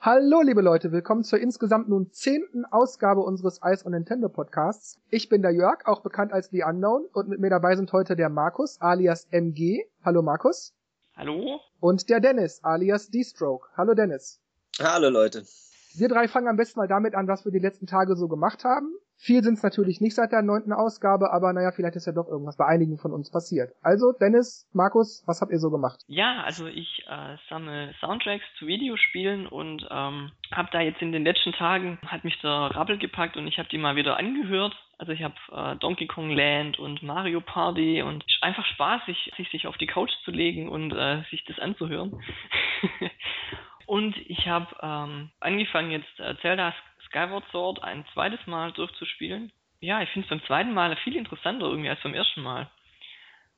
Hallo, liebe Leute, willkommen zur insgesamt nun zehnten Ausgabe unseres Ice on Nintendo Podcasts. Ich bin der Jörg, auch bekannt als The Unknown, und mit mir dabei sind heute der Markus, alias MG. Hallo, Markus. Hallo. Und der Dennis, alias D-Stroke. Hallo, Dennis. Hallo, Leute. Wir drei fangen am besten mal damit an, was wir die letzten Tage so gemacht haben. Viel sind es natürlich nicht seit der neunten Ausgabe, aber naja, vielleicht ist ja doch irgendwas bei einigen von uns passiert. Also, Dennis, Markus, was habt ihr so gemacht? Ja, also ich äh, sammle Soundtracks zu Videospielen und ähm, habe da jetzt in den letzten Tagen, hat mich der Rabbel gepackt und ich habe die mal wieder angehört. Also ich habe äh, Donkey Kong Land und Mario Party und einfach Spaß, sich, sich auf die Couch zu legen und äh, sich das anzuhören. und ich habe ähm, angefangen jetzt äh, Zelda Skyward Sword ein zweites Mal durchzuspielen. Ja, ich finde es beim zweiten Mal viel interessanter irgendwie als beim ersten Mal.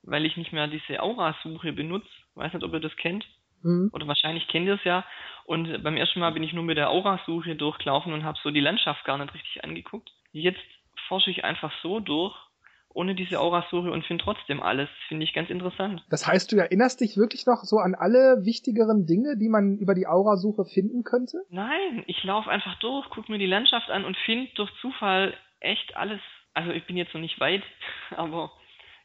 Weil ich nicht mehr diese Aura-Suche benutze. Weiß nicht, ob ihr das kennt. Mhm. Oder wahrscheinlich kennt ihr es ja. Und beim ersten Mal bin ich nur mit der Aura-Suche durchgelaufen und habe so die Landschaft gar nicht richtig angeguckt. Jetzt forsche ich einfach so durch ohne diese Aurasuche und finde trotzdem alles. Finde ich ganz interessant. Das heißt, du erinnerst dich wirklich noch so an alle wichtigeren Dinge, die man über die Aurasuche finden könnte? Nein, ich laufe einfach durch, gucke mir die Landschaft an und finde durch Zufall echt alles. Also ich bin jetzt noch nicht weit, aber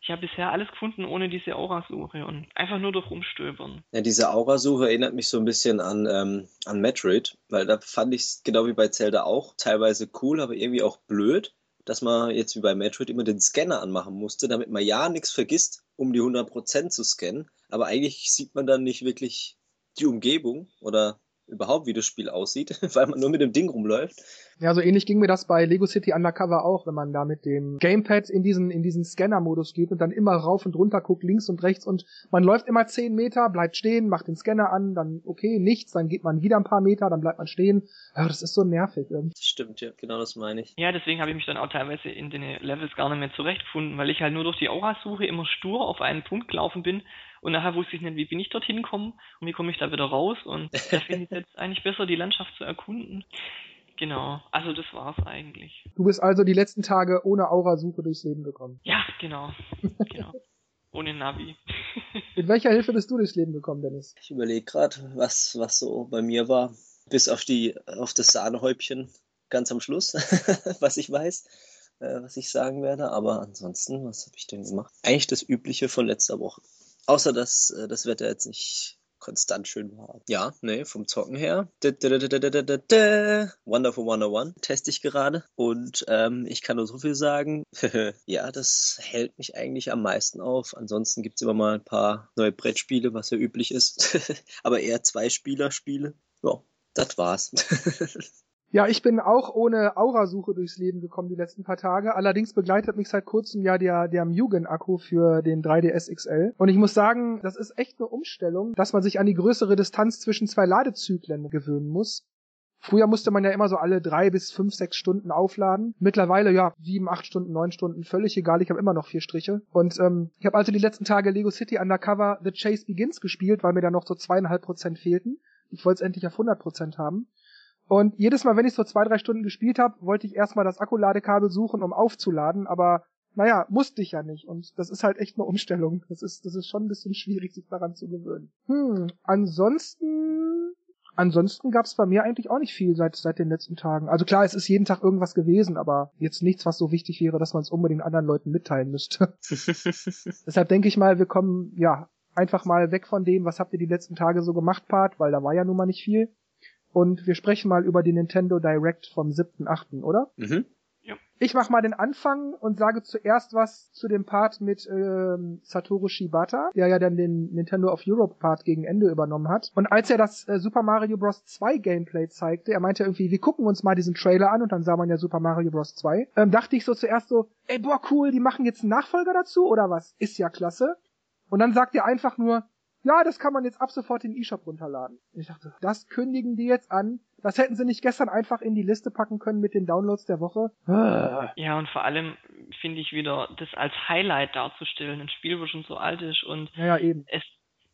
ich habe bisher alles gefunden ohne diese Aurasuche und einfach nur durch Rumstöbern. Ja, diese Aurasuche erinnert mich so ein bisschen an, ähm, an Metroid, weil da fand ich es genau wie bei Zelda auch teilweise cool, aber irgendwie auch blöd dass man jetzt wie bei Metroid immer den Scanner anmachen musste, damit man ja nichts vergisst, um die 100% zu scannen. Aber eigentlich sieht man dann nicht wirklich die Umgebung oder überhaupt, wie das Spiel aussieht, weil man nur mit dem Ding rumläuft. Ja, so ähnlich ging mir das bei Lego City Undercover auch, wenn man da mit dem Gamepad in diesen, in diesen Scanner-Modus geht und dann immer rauf und runter guckt, links und rechts und man läuft immer zehn Meter, bleibt stehen, macht den Scanner an, dann okay, nichts, dann geht man wieder ein paar Meter, dann bleibt man stehen. Ja, das ist so nervig irgendwie. Stimmt, ja, genau das meine ich. Ja, deswegen habe ich mich dann auch teilweise in den Levels gar nicht mehr zurechtgefunden, weil ich halt nur durch die Aura-Suche immer stur auf einen Punkt gelaufen bin und nachher wusste ich nicht, wie bin ich dorthin gekommen und wie komme ich da wieder raus. Und da finde ich jetzt eigentlich besser, die Landschaft zu erkunden. Genau, also das war's eigentlich. Du bist also die letzten Tage ohne Aura-Suche durchs Leben gekommen. Ja, genau. genau. Ohne Navi. Mit welcher Hilfe bist du durchs Leben gekommen, Dennis? Ich überlege gerade, was, was so bei mir war. Bis auf die, auf das Sahnehäubchen ganz am Schluss, was ich weiß, äh, was ich sagen werde. Aber ansonsten, was habe ich denn gemacht? Eigentlich das Übliche von letzter Woche. Außer dass äh, das Wetter jetzt nicht konstant schön war. Ja, nee, vom Zocken her. Wonderful 101 teste ich gerade. Und ähm, ich kann nur so viel sagen. ja, das hält mich eigentlich am meisten auf. Ansonsten gibt es immer mal ein paar neue Brettspiele, was ja üblich ist. Aber eher Zwei-Spieler-Spiele. Ja, das war's. Ja, ich bin auch ohne Aurasuche durchs Leben gekommen die letzten paar Tage. Allerdings begleitet mich seit kurzem ja der, der Mugen-Akku für den 3DS XL. Und ich muss sagen, das ist echt eine Umstellung, dass man sich an die größere Distanz zwischen zwei Ladezyklen gewöhnen muss. Früher musste man ja immer so alle drei bis fünf, sechs Stunden aufladen. Mittlerweile ja sieben, acht Stunden, neun Stunden, völlig egal. Ich habe immer noch vier Striche. Und ähm, ich habe also die letzten Tage Lego City Undercover The Chase Begins gespielt, weil mir da noch so zweieinhalb Prozent fehlten. Ich wollte es endlich auf 100 Prozent haben. Und jedes Mal, wenn ich so zwei, drei Stunden gespielt habe, wollte ich erstmal das Akkuladekabel suchen, um aufzuladen, aber naja, musste ich ja nicht. Und das ist halt echt eine Umstellung. Das ist, das ist schon ein bisschen schwierig, sich daran zu gewöhnen. Hm, ansonsten, ansonsten gab's bei mir eigentlich auch nicht viel seit, seit den letzten Tagen. Also klar, es ist jeden Tag irgendwas gewesen, aber jetzt nichts, was so wichtig wäre, dass man es unbedingt anderen Leuten mitteilen müsste. Deshalb denke ich mal, wir kommen, ja, einfach mal weg von dem, was habt ihr die letzten Tage so gemacht, Part, weil da war ja nun mal nicht viel und wir sprechen mal über die Nintendo Direct vom 7.8., oder? Mhm. Ja. Ich mach mal den Anfang und sage zuerst was zu dem Part mit ähm, Satoru Shibata, der ja dann den Nintendo of Europe Part gegen Ende übernommen hat. Und als er das äh, Super Mario Bros. 2 Gameplay zeigte, er meinte irgendwie, wir gucken uns mal diesen Trailer an und dann sah man ja Super Mario Bros. 2, ähm, dachte ich so zuerst so, ey boah cool, die machen jetzt einen Nachfolger dazu oder was? Ist ja klasse. Und dann sagt er einfach nur, ja, das kann man jetzt ab sofort in den eShop runterladen. Ich dachte, das kündigen die jetzt an. Das hätten sie nicht gestern einfach in die Liste packen können mit den Downloads der Woche. Ja, und vor allem finde ich wieder, das als Highlight darzustellen, ein Spiel, wo schon so alt ist und ja, eben. es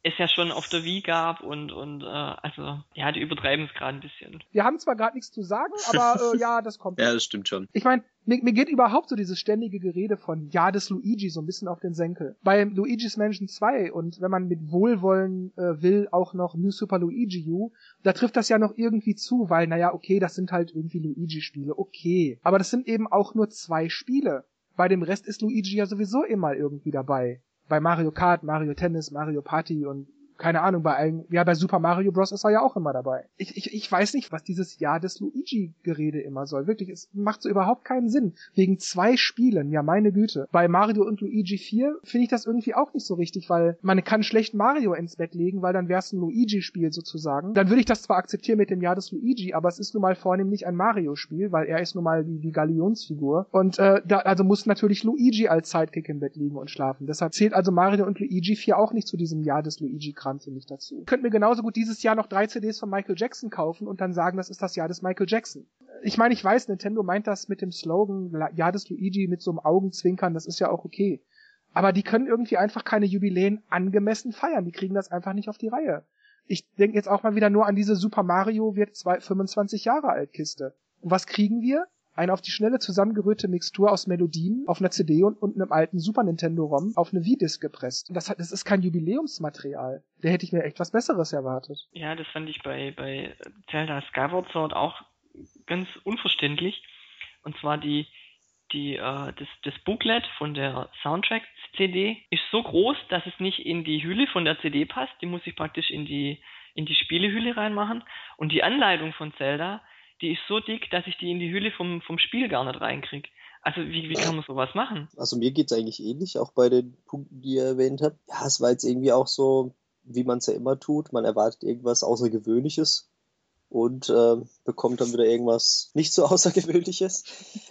es ja schon auf der Wii gab und und äh, also ja, die übertreiben es gerade ein bisschen. Wir haben zwar gerade nichts zu sagen, aber äh, ja, das kommt. ja, das stimmt schon. Ich meine, mir, mir geht überhaupt so dieses ständige Gerede von Ja des Luigi so ein bisschen auf den Senkel. Bei Luigi's Mansion 2 und wenn man mit Wohlwollen äh, will, auch noch New Super Luigi U, da trifft das ja noch irgendwie zu, weil, naja, okay, das sind halt irgendwie Luigi-Spiele, okay. Aber das sind eben auch nur zwei Spiele. Bei dem Rest ist Luigi ja sowieso immer irgendwie dabei. Bei Mario Kart, Mario Tennis, Mario Party und keine Ahnung, bei allen, ja, bei Super Mario Bros. ist er ja auch immer dabei. Ich, ich, ich weiß nicht, was dieses Jahr des Luigi-Gerede immer soll. Wirklich, es macht so überhaupt keinen Sinn. Wegen zwei Spielen, ja, meine Güte. Bei Mario und Luigi 4 finde ich das irgendwie auch nicht so richtig, weil man kann schlecht Mario ins Bett legen, weil dann wäre es ein Luigi-Spiel sozusagen. Dann würde ich das zwar akzeptieren mit dem Jahr des Luigi, aber es ist nun mal vornehmlich ein Mario-Spiel, weil er ist nun mal die, die Galionsfigur. Und äh, da, also muss natürlich Luigi als Sidekick im Bett liegen und schlafen. Deshalb zählt also Mario und Luigi 4 auch nicht zu diesem Jahr des Luigi-Kram Kram finde ich dazu. Ich mir genauso gut dieses Jahr noch drei CDs von Michael Jackson kaufen und dann sagen, das ist das Jahr des Michael Jackson. Ich meine, ich weiß, Nintendo meint das mit dem Slogan Jahr des Luigi mit so einem Augenzwinkern, das ist ja auch okay. Aber die können irgendwie einfach keine Jubiläen angemessen feiern. Die kriegen das einfach nicht auf die Reihe. Ich denke jetzt auch mal wieder nur an diese Super Mario wird 25 Jahre alt Kiste. Und was kriegen wir? Eine auf die schnelle zusammengerührte Mixtur aus Melodien auf einer CD und, und einem alten Super Nintendo ROM auf eine V-Disc gepresst. Das, hat, das ist kein Jubiläumsmaterial. Da hätte ich mir echt was Besseres erwartet. Ja, das fand ich bei, bei Zelda Skyward Sword auch ganz unverständlich. Und zwar die, die, äh, das, das Booklet von der Soundtrack-CD ist so groß, dass es nicht in die Hülle von der CD passt. Die muss ich praktisch in die, in die Spielehülle reinmachen. Und die Anleitung von Zelda die ist so dick, dass ich die in die Hülle vom, vom Spiel gar nicht reinkriege. Also wie, wie kann man sowas machen? Also mir geht es eigentlich ähnlich, auch bei den Punkten, die ihr erwähnt habt. Ja, es war jetzt irgendwie auch so, wie man es ja immer tut. Man erwartet irgendwas Außergewöhnliches und äh, bekommt dann wieder irgendwas nicht so Außergewöhnliches.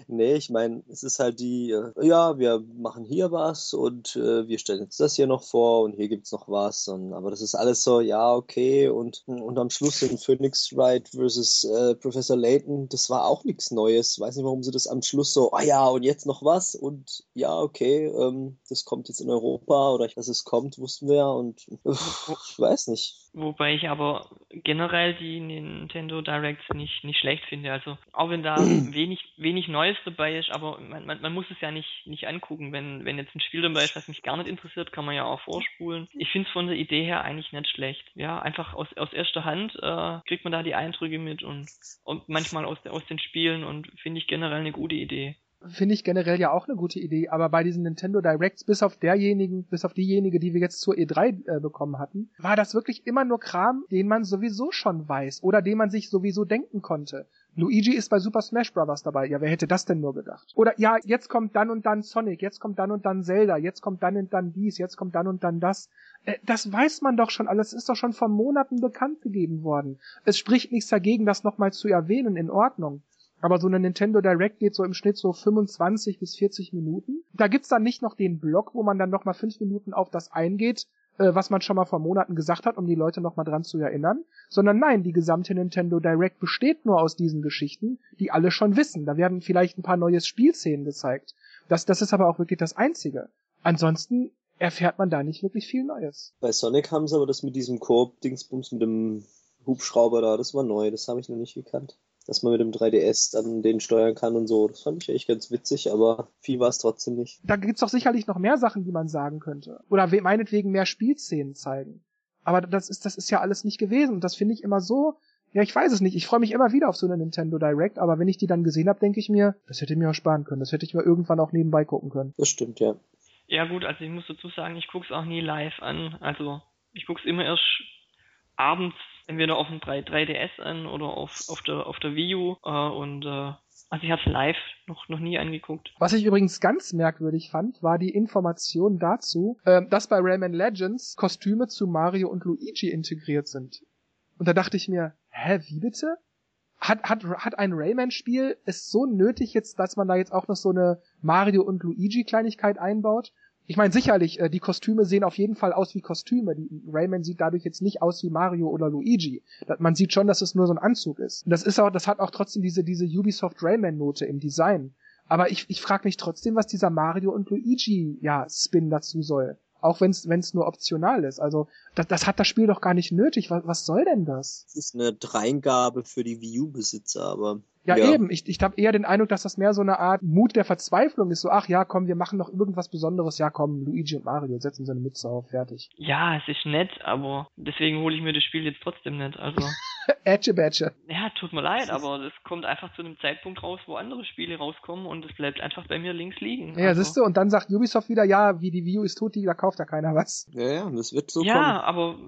nee, ich meine, es ist halt die, äh, ja, wir machen hier was und äh, wir stellen jetzt das hier noch vor und hier gibt's noch was. Und, aber das ist alles so, ja, okay. Und, und am Schluss in Phoenix Wright versus äh, Professor Layton, das war auch nichts Neues. Weiß nicht, warum sie das am Schluss so, ah ja, und jetzt noch was und ja, okay, ähm, das kommt jetzt in Europa oder dass es kommt, wussten wir ja und ich weiß nicht. Wobei ich aber generell die Nintendo Directs nicht, nicht schlecht finde. Also auch wenn da wenig, wenig Neues dabei ist, aber man, man, man muss es ja nicht, nicht angucken. Wenn, wenn jetzt ein Spiel dabei ist, was mich gar nicht interessiert, kann man ja auch vorspulen. Ich finde es von der Idee her eigentlich nicht schlecht. Ja, einfach aus, aus erster Hand äh, kriegt man da die Eindrücke mit und, und manchmal aus, aus den Spielen und finde ich generell eine gute Idee finde ich generell ja auch eine gute Idee, aber bei diesen Nintendo Directs, bis auf derjenigen, bis auf diejenige, die wir jetzt zur E3 äh, bekommen hatten, war das wirklich immer nur Kram, den man sowieso schon weiß oder den man sich sowieso denken konnte. Luigi ist bei Super Smash Bros. dabei. Ja, wer hätte das denn nur gedacht? Oder ja, jetzt kommt dann und dann Sonic, jetzt kommt dann und dann Zelda, jetzt kommt dann und dann dies, jetzt kommt dann und dann das. Äh, das weiß man doch schon alles, ist doch schon vor Monaten bekannt gegeben worden. Es spricht nichts dagegen, das nochmal zu erwähnen, in Ordnung. Aber so eine Nintendo Direct geht so im Schnitt so 25 bis 40 Minuten. Da gibt's dann nicht noch den Block, wo man dann noch mal fünf Minuten auf das eingeht, äh, was man schon mal vor Monaten gesagt hat, um die Leute noch mal dran zu erinnern. Sondern nein, die gesamte Nintendo Direct besteht nur aus diesen Geschichten, die alle schon wissen. Da werden vielleicht ein paar neue Spielszenen gezeigt. Das, das ist aber auch wirklich das Einzige. Ansonsten erfährt man da nicht wirklich viel Neues. Bei Sonic haben sie aber das mit diesem Koop-Dingsbums mit dem Hubschrauber da, das war neu, das habe ich noch nicht gekannt dass man mit dem 3DS dann den steuern kann und so. Das fand ich echt ganz witzig, aber viel war es trotzdem nicht. Da gibt's doch sicherlich noch mehr Sachen, die man sagen könnte. Oder meinetwegen mehr Spielszenen zeigen. Aber das ist, das ist ja alles nicht gewesen. Und das finde ich immer so, ja, ich weiß es nicht. Ich freue mich immer wieder auf so eine Nintendo Direct, aber wenn ich die dann gesehen habe, denke ich mir, das hätte ich mir auch sparen können. Das hätte ich mir irgendwann auch nebenbei gucken können. Das stimmt, ja. Ja gut, also ich muss dazu sagen, ich guck's auch nie live an. Also ich guck's immer erst abends entweder auf dem 3, 3DS an oder auf, auf, der, auf der Wii U äh, und äh, also ich habe es live noch, noch nie angeguckt. Was ich übrigens ganz merkwürdig fand, war die Information dazu, äh, dass bei Rayman Legends Kostüme zu Mario und Luigi integriert sind. Und da dachte ich mir, hä, wie bitte? Hat, hat, hat ein Rayman-Spiel es so nötig jetzt, dass man da jetzt auch noch so eine Mario und Luigi-Kleinigkeit einbaut? Ich meine, sicherlich, äh, die Kostüme sehen auf jeden Fall aus wie Kostüme. Die, Rayman sieht dadurch jetzt nicht aus wie Mario oder Luigi. Man sieht schon, dass es nur so ein Anzug ist. Und das ist auch, das hat auch trotzdem diese, diese Ubisoft Rayman-Note im Design. Aber ich, ich frage mich trotzdem, was dieser Mario und Luigi, ja, Spin dazu soll. Auch wenn es nur optional ist. Also, das, das hat das Spiel doch gar nicht nötig. Was, was soll denn das? Das ist eine Dreingabe für die Wii U-Besitzer, aber Ja, ja, eben. Ich, ich habe eher den Eindruck, dass das mehr so eine Art Mut der Verzweiflung ist. So, ach ja, komm, wir machen noch irgendwas Besonderes. Ja, komm, Luigi und Mario setzen seine Mütze auf, fertig. Ja, es ist nett, aber deswegen hole ich mir das Spiel jetzt trotzdem nicht. Also. Ätsche Bätsche. Ja, tut mir leid, aber das kommt einfach zu einem Zeitpunkt raus, wo andere Spiele rauskommen und es bleibt einfach bei mir links liegen. Ja, also. siehst du, und dann sagt Ubisoft wieder, ja, wie die Wii U ist tot, da kauft ja keiner was. Ja, ja, das wird so ja, kommen. Ja, aber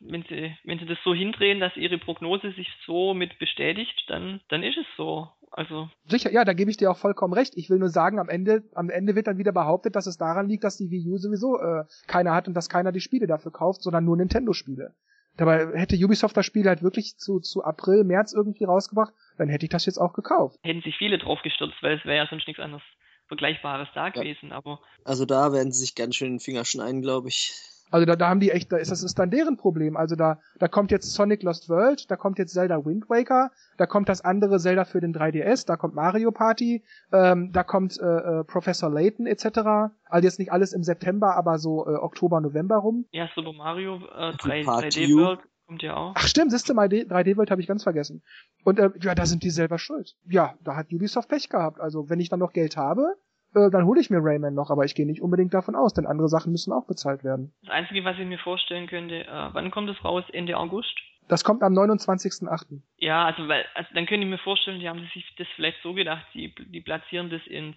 wenn sie, wenn sie das so hindrehen, dass ihre Prognose sich so mit bestätigt, dann, dann ist es so. Also. Sicher, ja, da gebe ich dir auch vollkommen recht. Ich will nur sagen, am Ende, am Ende wird dann wieder behauptet, dass es daran liegt, dass die Wii U sowieso äh, keiner hat und dass keiner die Spiele dafür kauft, sondern nur Nintendo-Spiele. Dabei hätte Ubisoft das Spiel halt wirklich zu, zu April, März irgendwie rausgebracht, dann hätte ich das jetzt auch gekauft. Hätten sich viele drauf gestürzt, weil es wäre ja sonst nichts anderes Vergleichbares da ja. gewesen, aber. Also da werden sie sich ganz schön den Finger schneiden, glaube ich. Also da, da haben die echt, da ist das ist dann deren Problem. Also da, da kommt jetzt Sonic Lost World, da kommt jetzt Zelda Wind Waker, da kommt das andere Zelda für den 3DS, da kommt Mario Party, ähm, da kommt äh, äh, Professor Layton etc. Also jetzt nicht alles im September, aber so äh, Oktober, November rum. Ja, Super Mario äh, 3, 3D World kommt ja auch. Ach stimmt, mal, 3D World habe ich ganz vergessen. Und äh, ja, da sind die selber schuld. Ja, da hat Ubisoft Pech gehabt. Also wenn ich dann noch Geld habe, äh, dann hole ich mir Rayman noch, aber ich gehe nicht unbedingt davon aus, denn andere Sachen müssen auch bezahlt werden. Das Einzige, was ich mir vorstellen könnte, äh, wann kommt es raus? Ende August? Das kommt am 29.08. Ja, also weil, also dann könnte ich mir vorstellen, die haben sich das vielleicht so gedacht, die, die platzieren das ins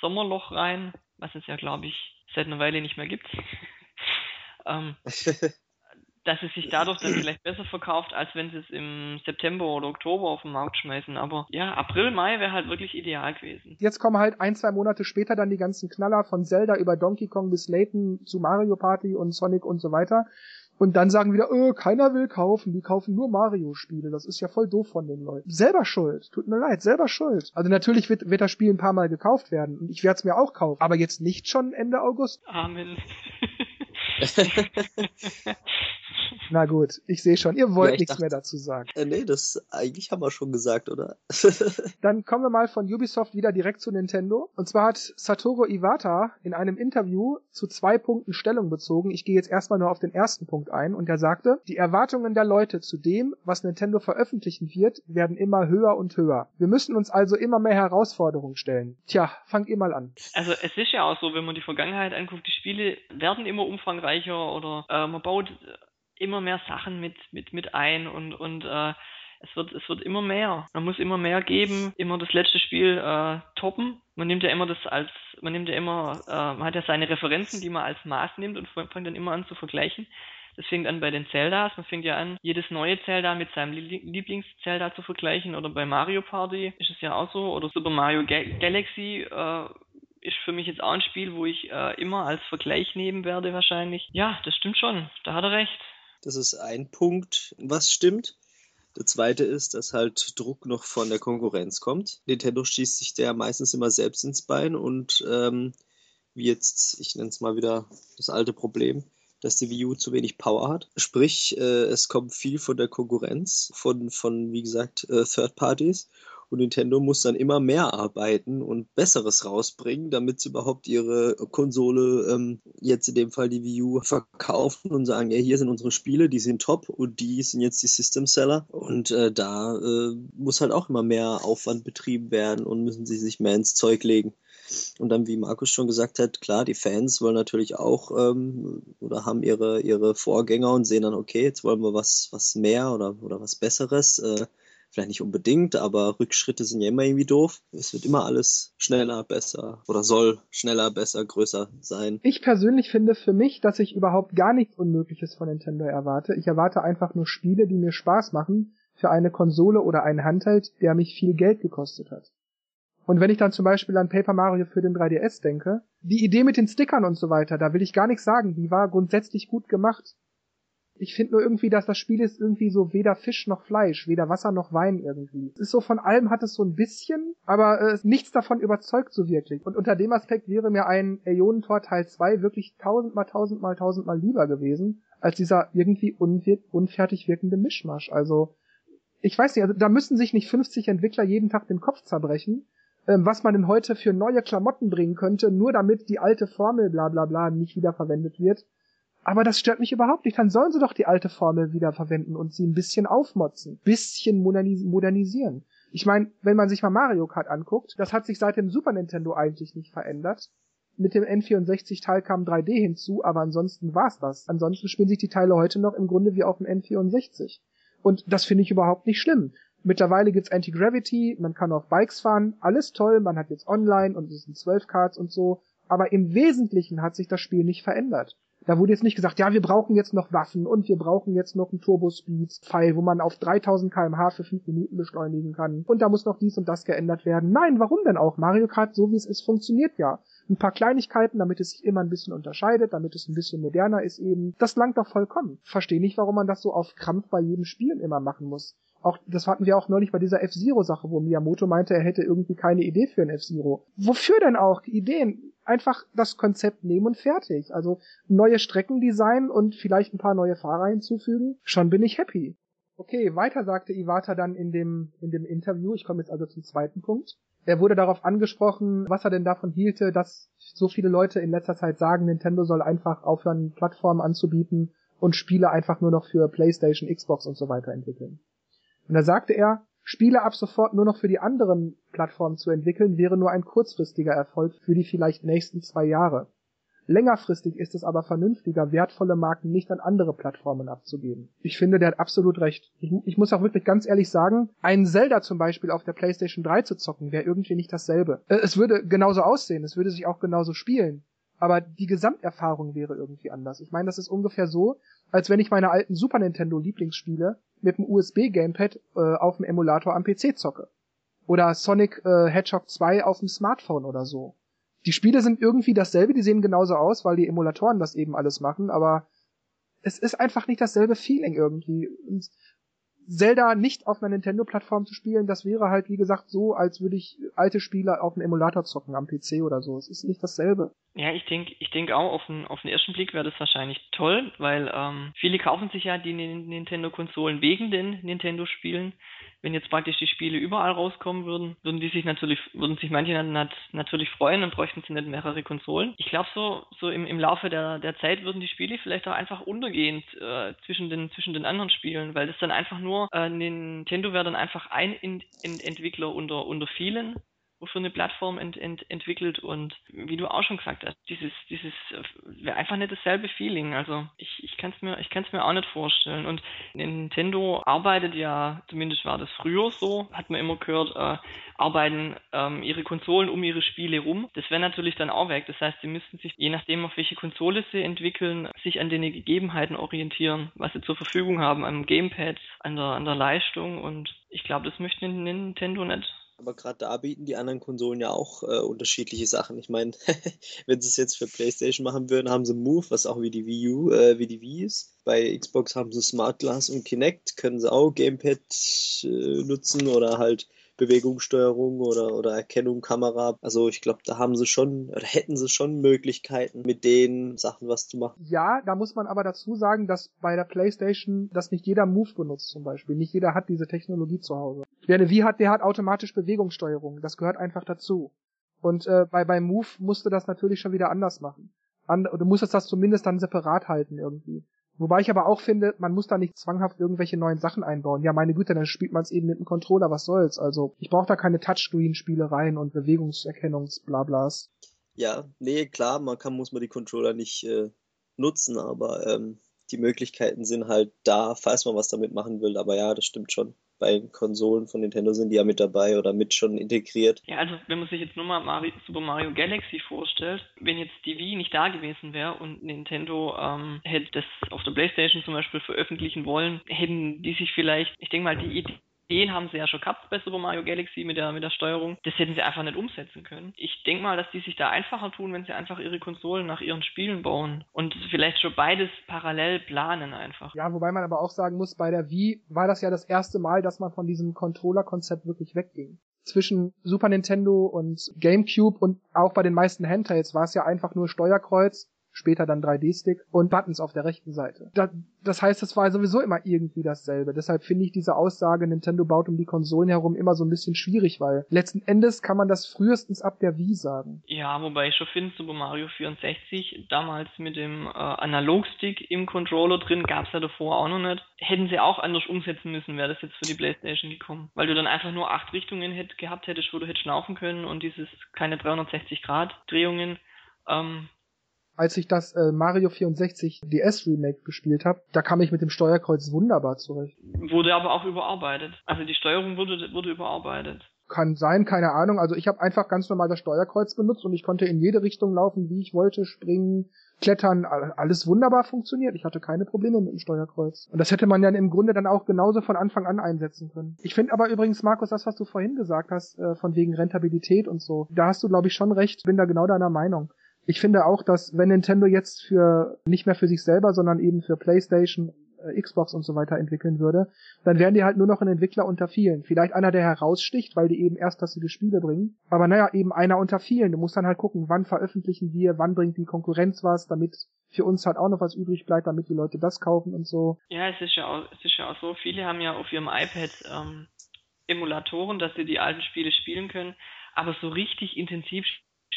Sommerloch rein, was es ja, glaube ich, seit einer Weile nicht mehr gibt. ähm, dass es sich dadurch dann vielleicht besser verkauft, als wenn sie es im September oder Oktober auf den Markt schmeißen. Aber ja, April, Mai wäre halt wirklich ideal gewesen. Jetzt kommen halt ein, zwei Monate später dann die ganzen Knaller von Zelda über Donkey Kong bis Layton zu Mario Party und Sonic und so weiter. Und dann sagen wieder, öh, keiner will kaufen, die kaufen nur Mario-Spiele. Das ist ja voll doof von den Leuten. Selber schuld. Tut mir leid, selber schuld. Also natürlich wird, wird das Spiel ein paar Mal gekauft werden. Und ich werde es mir auch kaufen. Aber jetzt nicht schon Ende August. Amen. Na gut, ich sehe schon, ihr wollt ja, nichts dachte, mehr dazu sagen. Äh, nee, das eigentlich haben wir schon gesagt, oder? Dann kommen wir mal von Ubisoft wieder direkt zu Nintendo. Und zwar hat Satoru Iwata in einem Interview zu zwei Punkten Stellung bezogen. Ich gehe jetzt erstmal nur auf den ersten Punkt ein. Und er sagte, die Erwartungen der Leute zu dem, was Nintendo veröffentlichen wird, werden immer höher und höher. Wir müssen uns also immer mehr Herausforderungen stellen. Tja, fangt ihr mal an. Also es ist ja auch so, wenn man die Vergangenheit anguckt, die Spiele werden immer umfangreicher oder äh, man baut immer mehr Sachen mit, mit, mit ein und, und äh, es wird, es wird immer mehr. Man muss immer mehr geben, immer das letzte Spiel äh, toppen. Man nimmt ja immer das als, man nimmt ja immer, äh, man hat ja seine Referenzen, die man als Maß nimmt und fängt dann immer an zu vergleichen. Das fängt an bei den Zeldas. Man fängt ja an, jedes neue Zelda mit seinem Lieblings-Zelda zu vergleichen. Oder bei Mario Party ist es ja auch so. Oder Super Mario Ga Galaxy äh, ist für mich jetzt auch ein Spiel, wo ich äh, immer als Vergleich nehmen werde wahrscheinlich. Ja, das stimmt schon. Da hat er recht. Das ist ein Punkt, was stimmt. Der zweite ist, dass halt Druck noch von der Konkurrenz kommt. Nintendo schießt sich der meistens immer selbst ins Bein und ähm, wie jetzt, ich nenne es mal wieder das alte Problem, dass die Wii U zu wenig Power hat. Sprich, äh, es kommt viel von der Konkurrenz, von, von wie gesagt, äh, Third Parties. Und Nintendo muss dann immer mehr arbeiten und Besseres rausbringen, damit sie überhaupt ihre Konsole, ähm, jetzt in dem Fall die Wii U, verkaufen und sagen, ja, hier sind unsere Spiele, die sind top und die sind jetzt die System Seller. Und äh, da äh, muss halt auch immer mehr Aufwand betrieben werden und müssen sie sich mehr ins Zeug legen. Und dann, wie Markus schon gesagt hat, klar, die Fans wollen natürlich auch ähm, oder haben ihre, ihre Vorgänger und sehen dann, okay, jetzt wollen wir was, was mehr oder, oder was Besseres. Äh, vielleicht nicht unbedingt, aber Rückschritte sind ja immer irgendwie doof. Es wird immer alles schneller, besser oder soll schneller, besser, größer sein. Ich persönlich finde für mich, dass ich überhaupt gar nichts Unmögliches von Nintendo erwarte. Ich erwarte einfach nur Spiele, die mir Spaß machen für eine Konsole oder einen Handheld, der mich viel Geld gekostet hat. Und wenn ich dann zum Beispiel an Paper Mario für den 3DS denke, die Idee mit den Stickern und so weiter, da will ich gar nichts sagen, die war grundsätzlich gut gemacht. Ich finde nur irgendwie, dass das Spiel ist irgendwie so weder Fisch noch Fleisch, weder Wasser noch Wein irgendwie. Es ist so von allem hat es so ein bisschen, aber äh, nichts davon überzeugt so wirklich. Und unter dem Aspekt wäre mir ein Äonentor Teil 2 wirklich tausendmal, tausendmal, tausendmal lieber gewesen, als dieser irgendwie unfertig wirkende Mischmasch. Also, ich weiß nicht, also da müssen sich nicht 50 Entwickler jeden Tag den Kopf zerbrechen, ähm, was man denn heute für neue Klamotten bringen könnte, nur damit die alte Formel bla bla bla nicht wiederverwendet wird Aber das stört mich überhaupt nicht. Dann sollen sie doch die alte Formel wieder verwenden und sie ein bisschen aufmotzen, bisschen modernisieren. Ich meine, wenn man sich mal Mario Kart anguckt, das hat sich seit dem Super Nintendo eigentlich nicht verändert. Mit dem N64-Teil kam 3D hinzu, aber ansonsten war's das. Ansonsten spielen sich die Teile heute noch im Grunde wie auf dem N64. Und das finde ich überhaupt nicht schlimm. Mittlerweile gibt's Anti-Gravity, man kann auf Bikes fahren, alles toll, man hat jetzt online und es sind 12 Cards und so, aber im Wesentlichen hat sich das Spiel nicht verändert. Da wurde jetzt nicht gesagt, ja, wir brauchen jetzt noch Waffen und wir brauchen jetzt noch einen Turbo-Speed-Pfeil, wo man auf 3000 kmh für 5 Minuten beschleunigen kann. Und da muss noch dies und das geändert werden. Nein, warum denn auch? Mario Kart, so wie es ist, funktioniert ja. Ein paar Kleinigkeiten, damit es sich immer ein bisschen unterscheidet, damit es ein bisschen moderner ist eben. Das langt doch vollkommen. Verstehe nicht, warum man das so auf Krampf bei jedem Spiel immer machen muss. Auch, das hatten wir auch neulich bei dieser F-Zero-Sache, wo Miyamoto meinte, er hätte irgendwie keine Idee für ein F-Zero. Wofür denn auch? Ideen. Einfach das Konzept nehmen und fertig. Also neue Strecken designen und vielleicht ein paar neue Fahrer hinzufügen. Schon bin ich happy. Okay, weiter sagte Iwata dann in dem, in dem Interview. Ich komme jetzt also zum zweiten Punkt. Er wurde darauf angesprochen, was er denn davon hielte, dass so viele Leute in letzter Zeit sagen, Nintendo soll einfach aufhören, Plattformen anzubieten und Spiele einfach nur noch für PlayStation, Xbox und so weiter entwickeln. Und da sagte er, Spiele ab sofort nur noch für die anderen Plattformen zu entwickeln, wäre nur ein kurzfristiger Erfolg für die vielleicht nächsten zwei Jahre. Längerfristig ist es aber vernünftiger, wertvolle Marken nicht an andere Plattformen abzugeben. Ich finde, der hat absolut recht. Ich, ich muss auch wirklich ganz ehrlich sagen, ein Zelda zum Beispiel auf der PlayStation 3 zu zocken, wäre irgendwie nicht dasselbe. Äh, es würde genauso aussehen, es würde sich auch genauso spielen. Aber die Gesamterfahrung wäre irgendwie anders. Ich meine, das ist ungefähr so, als wenn ich meine alten Super Nintendo Lieblingsspiele mit dem USB Gamepad äh, auf dem Emulator am PC zocke. Oder Sonic äh, Hedgehog 2 auf dem Smartphone oder so. Die Spiele sind irgendwie dasselbe, die sehen genauso aus, weil die Emulatoren das eben alles machen, aber es ist einfach nicht dasselbe Feeling irgendwie. Und Zelda nicht auf einer Nintendo-Plattform zu spielen, das wäre halt, wie gesagt, so, als würde ich alte Spiele auf dem Emulator zocken, am PC oder so. Es ist nicht dasselbe. Ja, ich denke ich denk auch, auf den, auf den ersten Blick wäre das wahrscheinlich toll, weil ähm, viele kaufen sich ja die Nintendo-Konsolen wegen den Nintendo-Spielen wenn jetzt praktisch die Spiele überall rauskommen würden, würden die sich natürlich, würden sich manche nat natürlich freuen und bräuchten sie nicht mehrere Konsolen. Ich glaube so, so im, im Laufe der, der Zeit würden die Spiele vielleicht auch einfach untergehen äh, zwischen den, zwischen den anderen Spielen, weil das dann einfach nur, äh, Nintendo wäre dann einfach ein Entwickler unter, unter vielen wofür eine Plattform ent, ent, entwickelt und wie du auch schon gesagt hast, dieses, dieses wäre einfach nicht dasselbe Feeling. Also ich, ich kann es mir, ich kann es mir auch nicht vorstellen. Und Nintendo arbeitet ja, zumindest war das früher so, hat man immer gehört, äh, arbeiten ähm, ihre Konsolen um ihre Spiele rum. Das wäre natürlich dann auch weg. Das heißt, sie müssten sich, je nachdem, auf welche Konsole sie entwickeln, sich an den Gegebenheiten orientieren, was sie zur Verfügung haben, am Gamepad, an der, an der Leistung und ich glaube, das möchte Nintendo nicht. Aber gerade da bieten die anderen Konsolen ja auch äh, unterschiedliche Sachen. Ich meine, wenn sie es jetzt für PlayStation machen würden, haben sie Move, was auch wie die Wii U, äh, wie die Wii ist. Bei Xbox haben sie Smart Glass und Kinect, können sie auch Gamepad äh, nutzen oder halt Bewegungssteuerung oder, oder Erkennung, Kamera. Also ich glaube, da haben sie schon, oder hätten sie schon Möglichkeiten, mit den Sachen was zu machen. Ja, da muss man aber dazu sagen, dass bei der PlayStation das nicht jeder Move benutzt zum Beispiel. Nicht jeder hat diese Technologie zu Hause. Wer eine Wii hat, der hat automatisch Bewegungssteuerung. Das gehört einfach dazu. Und äh, bei, bei Move musst du das natürlich schon wieder anders machen. And, du musstest das zumindest dann separat halten irgendwie. Wobei ich aber auch finde, man muss da nicht zwanghaft irgendwelche neuen Sachen einbauen. Ja, meine Güte, dann spielt man es eben mit dem Controller, was soll's. Also ich brauche da keine Touchscreen-Spielereien und Bewegungserkennungsblablas. Ja, nee, klar, man kann, muss man die Controller nicht äh, nutzen, aber ähm, die Möglichkeiten sind halt da, falls man was damit machen will. Aber ja, das stimmt schon bei Konsolen von Nintendo sind die ja mit dabei oder mit schon integriert. Ja, also wenn man sich jetzt nur mal Mario, Super Mario Galaxy vorstellt, wenn jetzt die Wii nicht da gewesen wäre und Nintendo ähm, hätte das auf der Playstation zum Beispiel veröffentlichen wollen, hätten die sich vielleicht, ich denke mal, die Idee den haben sie ja schon gehabt bei Super Mario Galaxy mit der, mit der Steuerung. Das hätten sie einfach nicht umsetzen können. Ich denke mal, dass die sich da einfacher tun, wenn sie einfach ihre Konsolen nach ihren Spielen bauen und vielleicht schon beides parallel planen einfach. Ja, wobei man aber auch sagen muss, bei der Wii war das ja das erste Mal, dass man von diesem Controller-Konzept wirklich wegging zwischen Super Nintendo und GameCube und auch bei den meisten Handhelds war es ja einfach nur Steuerkreuz, später dann 3D-Stick und Buttons auf der rechten Seite. Das, das heißt, es war sowieso immer irgendwie dasselbe. Deshalb finde ich diese Aussage, Nintendo baut um die Konsolen herum, immer so ein bisschen schwierig, weil letzten Endes kann man das frühestens ab der Wii sagen. Ja, wobei ich schon finde, Super Mario 64, damals mit dem äh, Analogstick im Controller drin, gab es ja davor auch noch nicht. Hätten sie auch anders umsetzen müssen, wäre das jetzt für die Playstation gekommen. Weil du dann einfach nur acht Richtungen hätt, gehabt hättest, wo du hättest schnaufen können und dieses keine 360 Grad Drehungen. Ähm, als ich das äh, Mario 64 DS Remake gespielt habe, da kam ich mit dem Steuerkreuz wunderbar zurecht. Wurde aber auch überarbeitet. Also die Steuerung wurde, wurde überarbeitet. Kann sein, keine Ahnung. Also ich habe einfach ganz normal das Steuerkreuz benutzt und ich konnte in jede Richtung laufen, wie ich wollte, springen, klettern, alles wunderbar funktioniert. Ich hatte keine Probleme mit dem Steuerkreuz. Und das hätte man ja im Grunde dann auch genauso von Anfang an einsetzen können. Ich finde aber übrigens, Markus, das, was du vorhin gesagt hast, äh, von wegen Rentabilität und so, da hast du, glaube ich, schon recht. Bin da genau deiner Meinung. Ich finde auch, dass wenn Nintendo jetzt für nicht mehr für sich selber, sondern eben für PlayStation, äh, Xbox und so weiter entwickeln würde, dann wären die halt nur noch ein Entwickler unter vielen. Vielleicht einer, der heraussticht, weil die eben erstklassige Spiele bringen. Aber naja, eben einer unter vielen. Du musst dann halt gucken, wann veröffentlichen wir, wann bringt die Konkurrenz was, damit für uns halt auch noch was übrig bleibt, damit die Leute das kaufen und so. Ja, es ist ja auch, es ist ja auch so, viele haben ja auf ihrem iPad ähm, Emulatoren, dass sie die alten Spiele spielen können, aber so richtig intensiv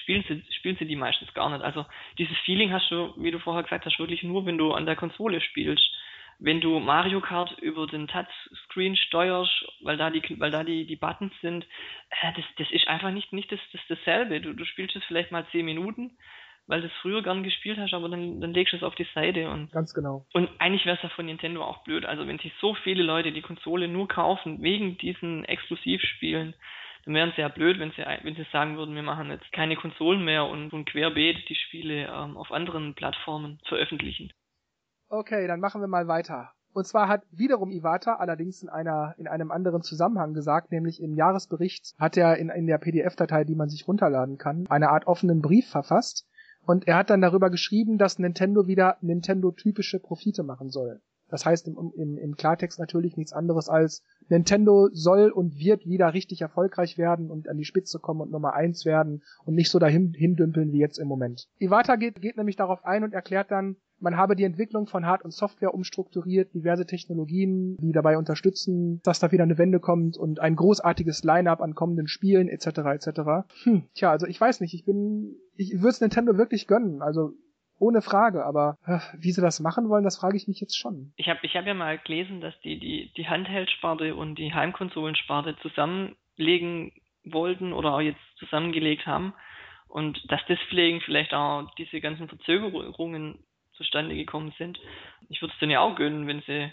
spielen sie, spielen sie die meistens gar nicht. Also dieses Feeling hast du, wie du vorher gesagt hast, wirklich nur, wenn du an der Konsole spielst. Wenn du Mario Kart über den Touchscreen steuerst, weil da die, weil da die, die Buttons sind, äh, das, das ist einfach nicht, nicht das, das dasselbe. Du, du spielst es vielleicht mal zehn Minuten, weil du es früher gern gespielt hast, aber dann, dann legst du es auf die Seite und. Ganz genau. Und eigentlich wäre es ja von Nintendo auch blöd. Also wenn sich so viele Leute die Konsole nur kaufen wegen diesen Exklusivspielen, dann wären sie ja blöd, wenn sie, wenn sie sagen würden, wir machen jetzt keine Konsolen mehr und, und querbeet die Spiele ähm, auf anderen Plattformen veröffentlichen. Okay, dann machen wir mal weiter. Und zwar hat wiederum Iwata allerdings in einer, in einem anderen Zusammenhang gesagt, nämlich im Jahresbericht hat er in, in der PDF-Datei, die man sich runterladen kann, eine Art offenen Brief verfasst. Und er hat dann darüber geschrieben, dass Nintendo wieder Nintendo-typische Profite machen soll. Das heißt im, im, im Klartext natürlich nichts anderes als Nintendo soll und wird wieder richtig erfolgreich werden und an die Spitze kommen und Nummer eins werden und nicht so dahin hindümpeln wie jetzt im Moment. Iwata geht, geht nämlich darauf ein und erklärt dann, man habe die Entwicklung von Hard- und Software umstrukturiert, diverse Technologien, die dabei unterstützen, dass da wieder eine Wende kommt und ein großartiges Line-up an kommenden Spielen etc. etc. Hm, tja, also ich weiß nicht, ich bin, ich würde es Nintendo wirklich gönnen. Also ohne Frage, aber äh, wie sie das machen wollen, das frage ich mich jetzt schon. Ich habe ich hab ja mal gelesen, dass die die, die Handheld-Sparte und die Heimkonsolensparte zusammenlegen wollten oder auch jetzt zusammengelegt haben und dass deswegen vielleicht auch diese ganzen Verzögerungen zustande gekommen sind. Ich würde es denen ja auch gönnen, wenn sie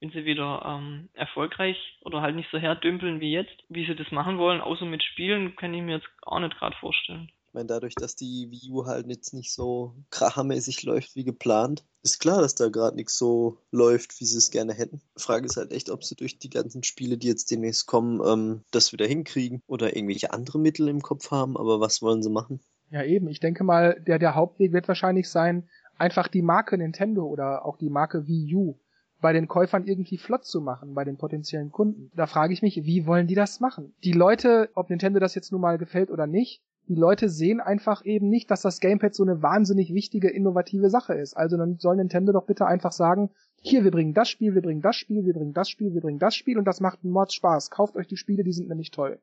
wenn sie wieder ähm, erfolgreich oder halt nicht so herdümpeln wie jetzt. Wie sie das machen wollen, außer mit Spielen, kann ich mir jetzt auch nicht gerade vorstellen. Ich meine, dadurch, dass die Wii U halt jetzt nicht so krachermäßig läuft wie geplant, ist klar, dass da gerade nichts so läuft, wie sie es gerne hätten. Frage ist halt echt, ob sie durch die ganzen Spiele, die jetzt demnächst kommen, ähm, das wieder hinkriegen oder irgendwelche andere Mittel im Kopf haben. Aber was wollen sie machen? Ja, eben. Ich denke mal, der, der Hauptweg wird wahrscheinlich sein, einfach die Marke Nintendo oder auch die Marke Wii U bei den Käufern irgendwie flott zu machen, bei den potenziellen Kunden. Da frage ich mich, wie wollen die das machen? Die Leute, ob Nintendo das jetzt nun mal gefällt oder nicht, die Leute sehen einfach eben nicht, dass das Gamepad so eine wahnsinnig wichtige, innovative Sache ist. Also dann soll Nintendo doch bitte einfach sagen, hier, wir bringen das Spiel, wir bringen das Spiel, wir bringen das Spiel, wir bringen das Spiel und das macht Mords Spaß. Kauft euch die Spiele, die sind nämlich toll.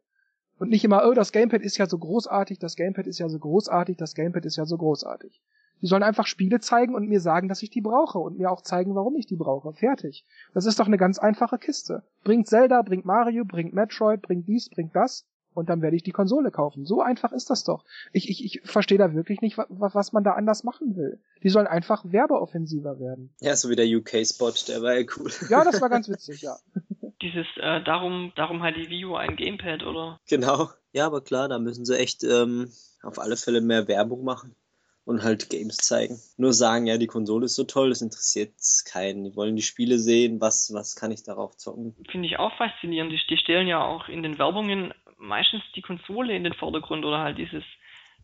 Und nicht immer, oh, das Gamepad ist ja so großartig, das Gamepad ist ja so großartig, das Gamepad ist ja so großartig. Die sollen einfach Spiele zeigen und mir sagen, dass ich die brauche und mir auch zeigen, warum ich die brauche. Fertig. Das ist doch eine ganz einfache Kiste. Bringt Zelda, bringt Mario, bringt Metroid, bringt dies, bringt das und dann werde ich die Konsole kaufen. So einfach ist das doch. Ich, ich, ich verstehe da wirklich nicht, was, was man da anders machen will. Die sollen einfach werbeoffensiver werden. Ja, so wie der UK-Spot, der war ja cool. Ja, das war ganz witzig, ja. Dieses, äh, darum, darum hat die Wii U ein Gamepad, oder? Genau. Ja, aber klar, da müssen sie echt ähm, auf alle Fälle mehr Werbung machen und halt Games zeigen. Nur sagen, ja, die Konsole ist so toll, das interessiert keinen. Die wollen die Spiele sehen, was, was kann ich darauf zocken. Finde ich auch faszinierend. Die, die stellen ja auch in den Werbungen meistens die Konsole in den Vordergrund oder halt dieses,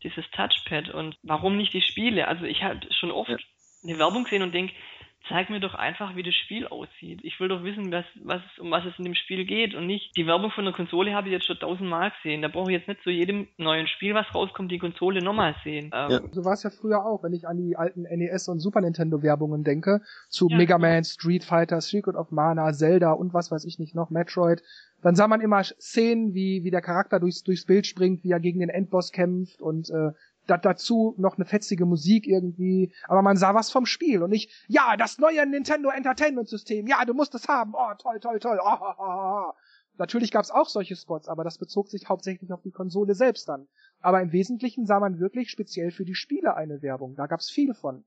dieses Touchpad und warum nicht die Spiele? Also ich habe schon oft ja. eine Werbung gesehen und denke, zeig mir doch einfach, wie das Spiel aussieht. Ich will doch wissen, was, was, um was es in dem Spiel geht und nicht, die Werbung von der Konsole habe ich jetzt schon tausendmal gesehen. Da brauche ich jetzt nicht zu jedem neuen Spiel, was rauskommt, die Konsole nochmal sehen. Ähm, ja. So war es ja früher auch, wenn ich an die alten NES und Super Nintendo Werbungen denke, zu ja, Mega Man, Street Fighter, Secret of Mana, Zelda und was weiß ich nicht noch, Metroid. Dann sah man immer Szenen, wie, wie der Charakter durchs, durchs Bild springt, wie er gegen den Endboss kämpft und äh, da, dazu noch eine fetzige Musik irgendwie, aber man sah was vom Spiel und nicht, ja, das neue Nintendo Entertainment System, ja, du musst es haben, oh, toll, toll, toll, oh, oh, oh. Natürlich gab es auch solche Spots, aber das bezog sich hauptsächlich auf die Konsole selbst dann. Aber im Wesentlichen sah man wirklich speziell für die Spiele eine Werbung. Da gab es viel von.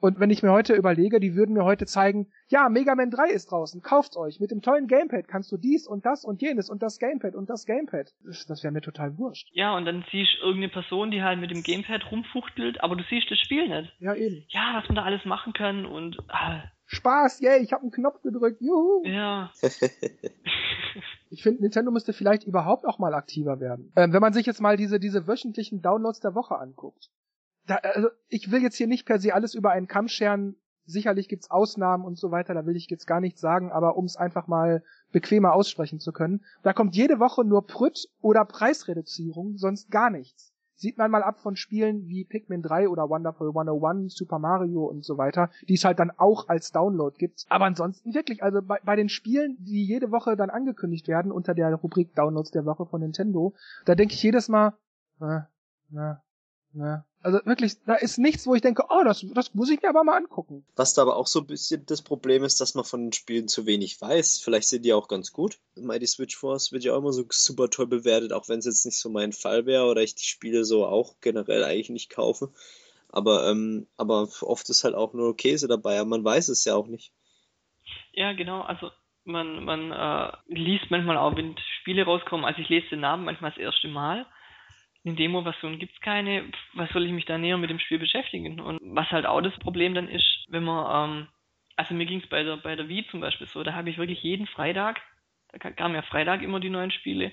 Und wenn ich mir heute überlege, die würden mir heute zeigen, ja, Mega Man 3 ist draußen, kauft's euch. Mit dem tollen Gamepad kannst du dies und das und jenes und das Gamepad und das Gamepad. Das wäre mir total wurscht. Ja, und dann siehst du irgendeine Person, die halt mit dem Gamepad rumfuchtelt, aber du siehst das Spiel nicht. Ja, eben. Ja, was man da alles machen kann und... Ah. Spaß, yay, ich habe einen Knopf gedrückt, juhu. Ja. ich finde, Nintendo müsste vielleicht überhaupt auch mal aktiver werden. Ähm, wenn man sich jetzt mal diese, diese wöchentlichen Downloads der Woche anguckt da, also ich will jetzt hier nicht per se alles über einen Kamm scheren. Sicherlich gibt's Ausnahmen und so weiter, da will ich jetzt gar nichts sagen, aber um es einfach mal bequemer aussprechen zu können, da kommt jede Woche nur Prütt oder Preisreduzierung, sonst gar nichts. Sieht man mal ab von Spielen wie Pikmin 3 oder Wonderful 101, Super Mario und so weiter, die es halt dann auch als Download gibt. Aber ansonsten wirklich, also bei, bei den Spielen, die jede Woche dann angekündigt werden unter der Rubrik Downloads der Woche von Nintendo, da denke ich jedes Mal, na, na, na, also wirklich, da ist nichts, wo ich denke, oh, das, das muss ich mir aber mal angucken. Was da aber auch so ein bisschen das Problem ist, dass man von den Spielen zu wenig weiß. Vielleicht sind die auch ganz gut. Mighty Switch Force wird ja auch immer so super toll bewertet, auch wenn es jetzt nicht so mein Fall wäre oder ich die Spiele so auch generell eigentlich nicht kaufe. Aber, ähm, aber oft ist halt auch nur Käse dabei, aber man weiß es ja auch nicht. Ja, genau, also man, man äh, liest manchmal auch, wenn Spiele rauskommen, also ich lese den Namen manchmal das erste Mal in Demo-Version gibt's keine, was soll ich mich da näher mit dem Spiel beschäftigen? Und was halt auch das Problem dann ist, wenn man, ähm, also mir ging's bei der, bei der Wii zum Beispiel so, da habe ich wirklich jeden Freitag, da kam ja Freitag immer die neuen Spiele,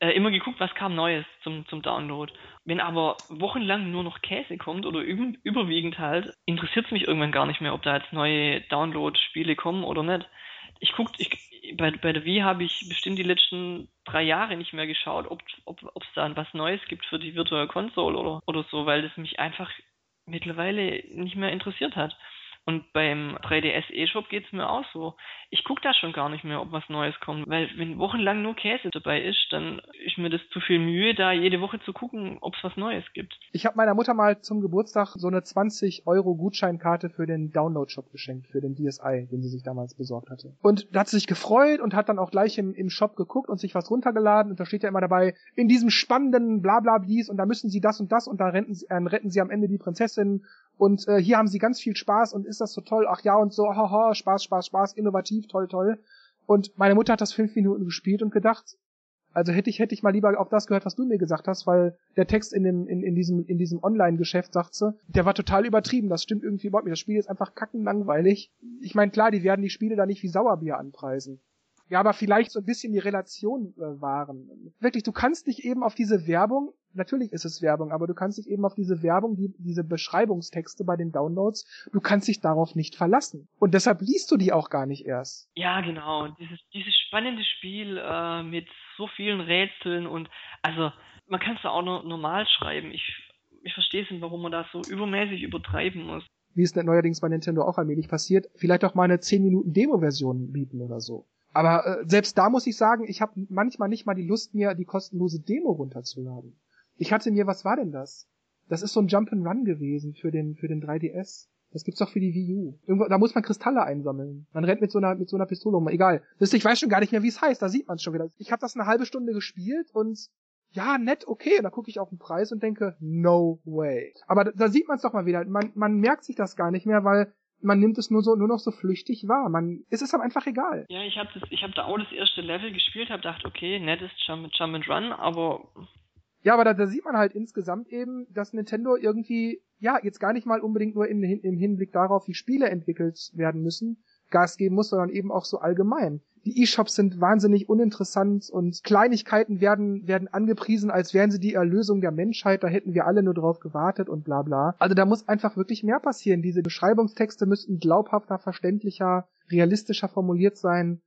äh, immer geguckt, was kam Neues zum, zum Download. Wenn aber wochenlang nur noch Käse kommt oder üb überwiegend halt, interessiert's mich irgendwann gar nicht mehr, ob da jetzt neue Download-Spiele kommen oder nicht. Ich guck, ich, bei, bei der Wii habe ich bestimmt die letzten drei Jahre nicht mehr geschaut, ob es ob, da was Neues gibt für die Virtual Console oder, oder so, weil das mich einfach mittlerweile nicht mehr interessiert hat. Und beim 3DS eShop geht's mir auch so. Ich gucke da schon gar nicht mehr, ob was Neues kommt, weil wenn wochenlang nur Käse dabei ist, dann ist mir das zu viel Mühe, da jede Woche zu gucken, ob es was Neues gibt. Ich habe meiner Mutter mal zum Geburtstag so eine 20 Euro Gutscheinkarte für den Download-Shop geschenkt, für den DSi, den sie sich damals besorgt hatte. Und da hat sie sich gefreut und hat dann auch gleich im, im Shop geguckt und sich was runtergeladen und da steht ja immer dabei, in diesem spannenden Blablablis und da müssen sie das und das und da retten sie, äh, retten sie am Ende die Prinzessin und äh, hier haben sie ganz viel Spaß und ist das so toll, ach ja und so, haha, Spaß, Spaß, Spaß, innovativ, toll, toll. Und meine Mutter hat das fünf Minuten gespielt und gedacht, also hätte ich, hätte ich mal lieber auf das gehört, was du mir gesagt hast, weil der Text in dem, in, in diesem, in diesem Online-Geschäft sagt sie, der war total übertrieben, das stimmt irgendwie überhaupt nicht. Das Spiel ist einfach kackenlangweilig. Ich meine, klar, die werden die Spiele da nicht wie Sauerbier anpreisen. Ja, aber vielleicht so ein bisschen die Relation äh, wahren. Wirklich, du kannst dich eben auf diese Werbung natürlich ist es Werbung, aber du kannst dich eben auf diese Werbung, die, diese Beschreibungstexte bei den Downloads, du kannst dich darauf nicht verlassen. Und deshalb liest du die auch gar nicht erst. Ja, genau. Dieses, dieses spannende Spiel äh, mit so vielen Rätseln und also man kann es ja auch nur normal schreiben. Ich, ich verstehe es nicht, warum man das so übermäßig übertreiben muss. Wie es neuerdings bei Nintendo auch allmählich passiert, vielleicht auch mal eine 10 Minuten Demo-Version bieten oder so. Aber äh, selbst da muss ich sagen, ich habe manchmal nicht mal die Lust, mir die kostenlose Demo runterzuladen. Ich hatte mir, was war denn das? Das ist so ein Jump'n'Run gewesen für den, für den 3DS. Das gibt's doch für die Wii U. Irgendwo, da muss man Kristalle einsammeln. Man rennt mit so einer, mit so einer Pistole um. Egal. Das, ich weiß schon gar nicht mehr, wie es heißt. Da sieht man schon wieder. Ich habe das eine halbe Stunde gespielt und ja, nett, okay. Und da gucke ich auf den Preis und denke, no way. Aber da, da sieht man es doch mal wieder. Man, man merkt sich das gar nicht mehr, weil man nimmt es nur so nur noch so flüchtig wahr. Man es ist aber einfach egal. Ja, ich habe ich habe da auch das erste Level gespielt, habe gedacht, okay, nettes Jump, Jump and Run, aber ja, aber da, da sieht man halt insgesamt eben, dass Nintendo irgendwie, ja, jetzt gar nicht mal unbedingt nur im, im Hinblick darauf, wie Spiele entwickelt werden müssen, Gas geben muss, sondern eben auch so allgemein. Die E-Shops sind wahnsinnig uninteressant und Kleinigkeiten werden, werden angepriesen, als wären sie die Erlösung der Menschheit, da hätten wir alle nur drauf gewartet und bla bla. Also da muss einfach wirklich mehr passieren. Diese Beschreibungstexte müssten glaubhafter, verständlicher, realistischer formuliert sein.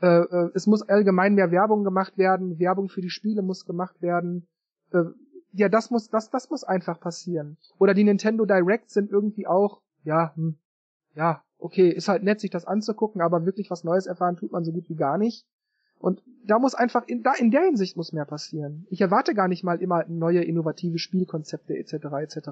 Äh, äh, es muss allgemein mehr Werbung gemacht werden, Werbung für die Spiele muss gemacht werden. Äh, ja, das muss, das, das muss einfach passieren. Oder die Nintendo Directs sind irgendwie auch, ja, hm, ja, okay, ist halt nett, sich das anzugucken, aber wirklich was Neues erfahren tut man so gut wie gar nicht. Und da muss einfach, in, da, in der Hinsicht muss mehr passieren. Ich erwarte gar nicht mal immer neue innovative Spielkonzepte etc. etc.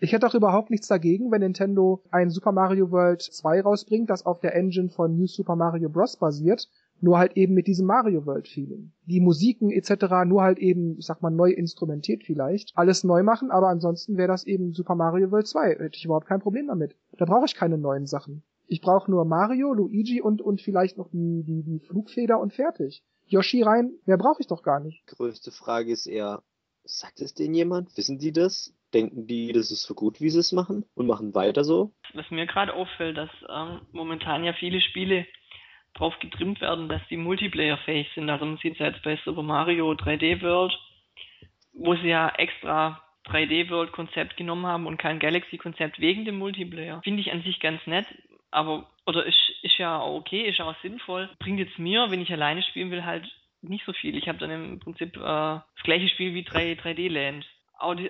Ich hätte auch überhaupt nichts dagegen, wenn Nintendo ein Super Mario World 2 rausbringt, das auf der Engine von New Super Mario Bros. basiert nur halt eben mit diesem Mario World Feeling. Die Musiken etc. nur halt eben, ich sag mal, neu instrumentiert vielleicht. Alles neu machen, aber ansonsten wäre das eben Super Mario World 2. Hätte ich überhaupt kein Problem damit. Da brauche ich keine neuen Sachen. Ich brauche nur Mario, Luigi und, und vielleicht noch die, die, die Flugfeder und fertig. Yoshi rein, mehr brauche ich doch gar nicht. Größte Frage ist eher, sagt es denen jemand? Wissen die das? Denken die, das ist so gut, wie sie es machen und machen weiter so? Was mir gerade auffällt, dass ähm, momentan ja viele Spiele drauf getrimmt werden, dass die Multiplayer-fähig sind. Also man sieht es jetzt bei Super Mario 3D World, wo sie ja extra 3D World Konzept genommen haben und kein Galaxy Konzept wegen dem Multiplayer. Finde ich an sich ganz nett, aber oder ist, ist ja okay, ist auch sinnvoll. Bringt jetzt mir, wenn ich alleine spielen will, halt nicht so viel. Ich habe dann im Prinzip äh, das gleiche Spiel wie 3, 3D Land.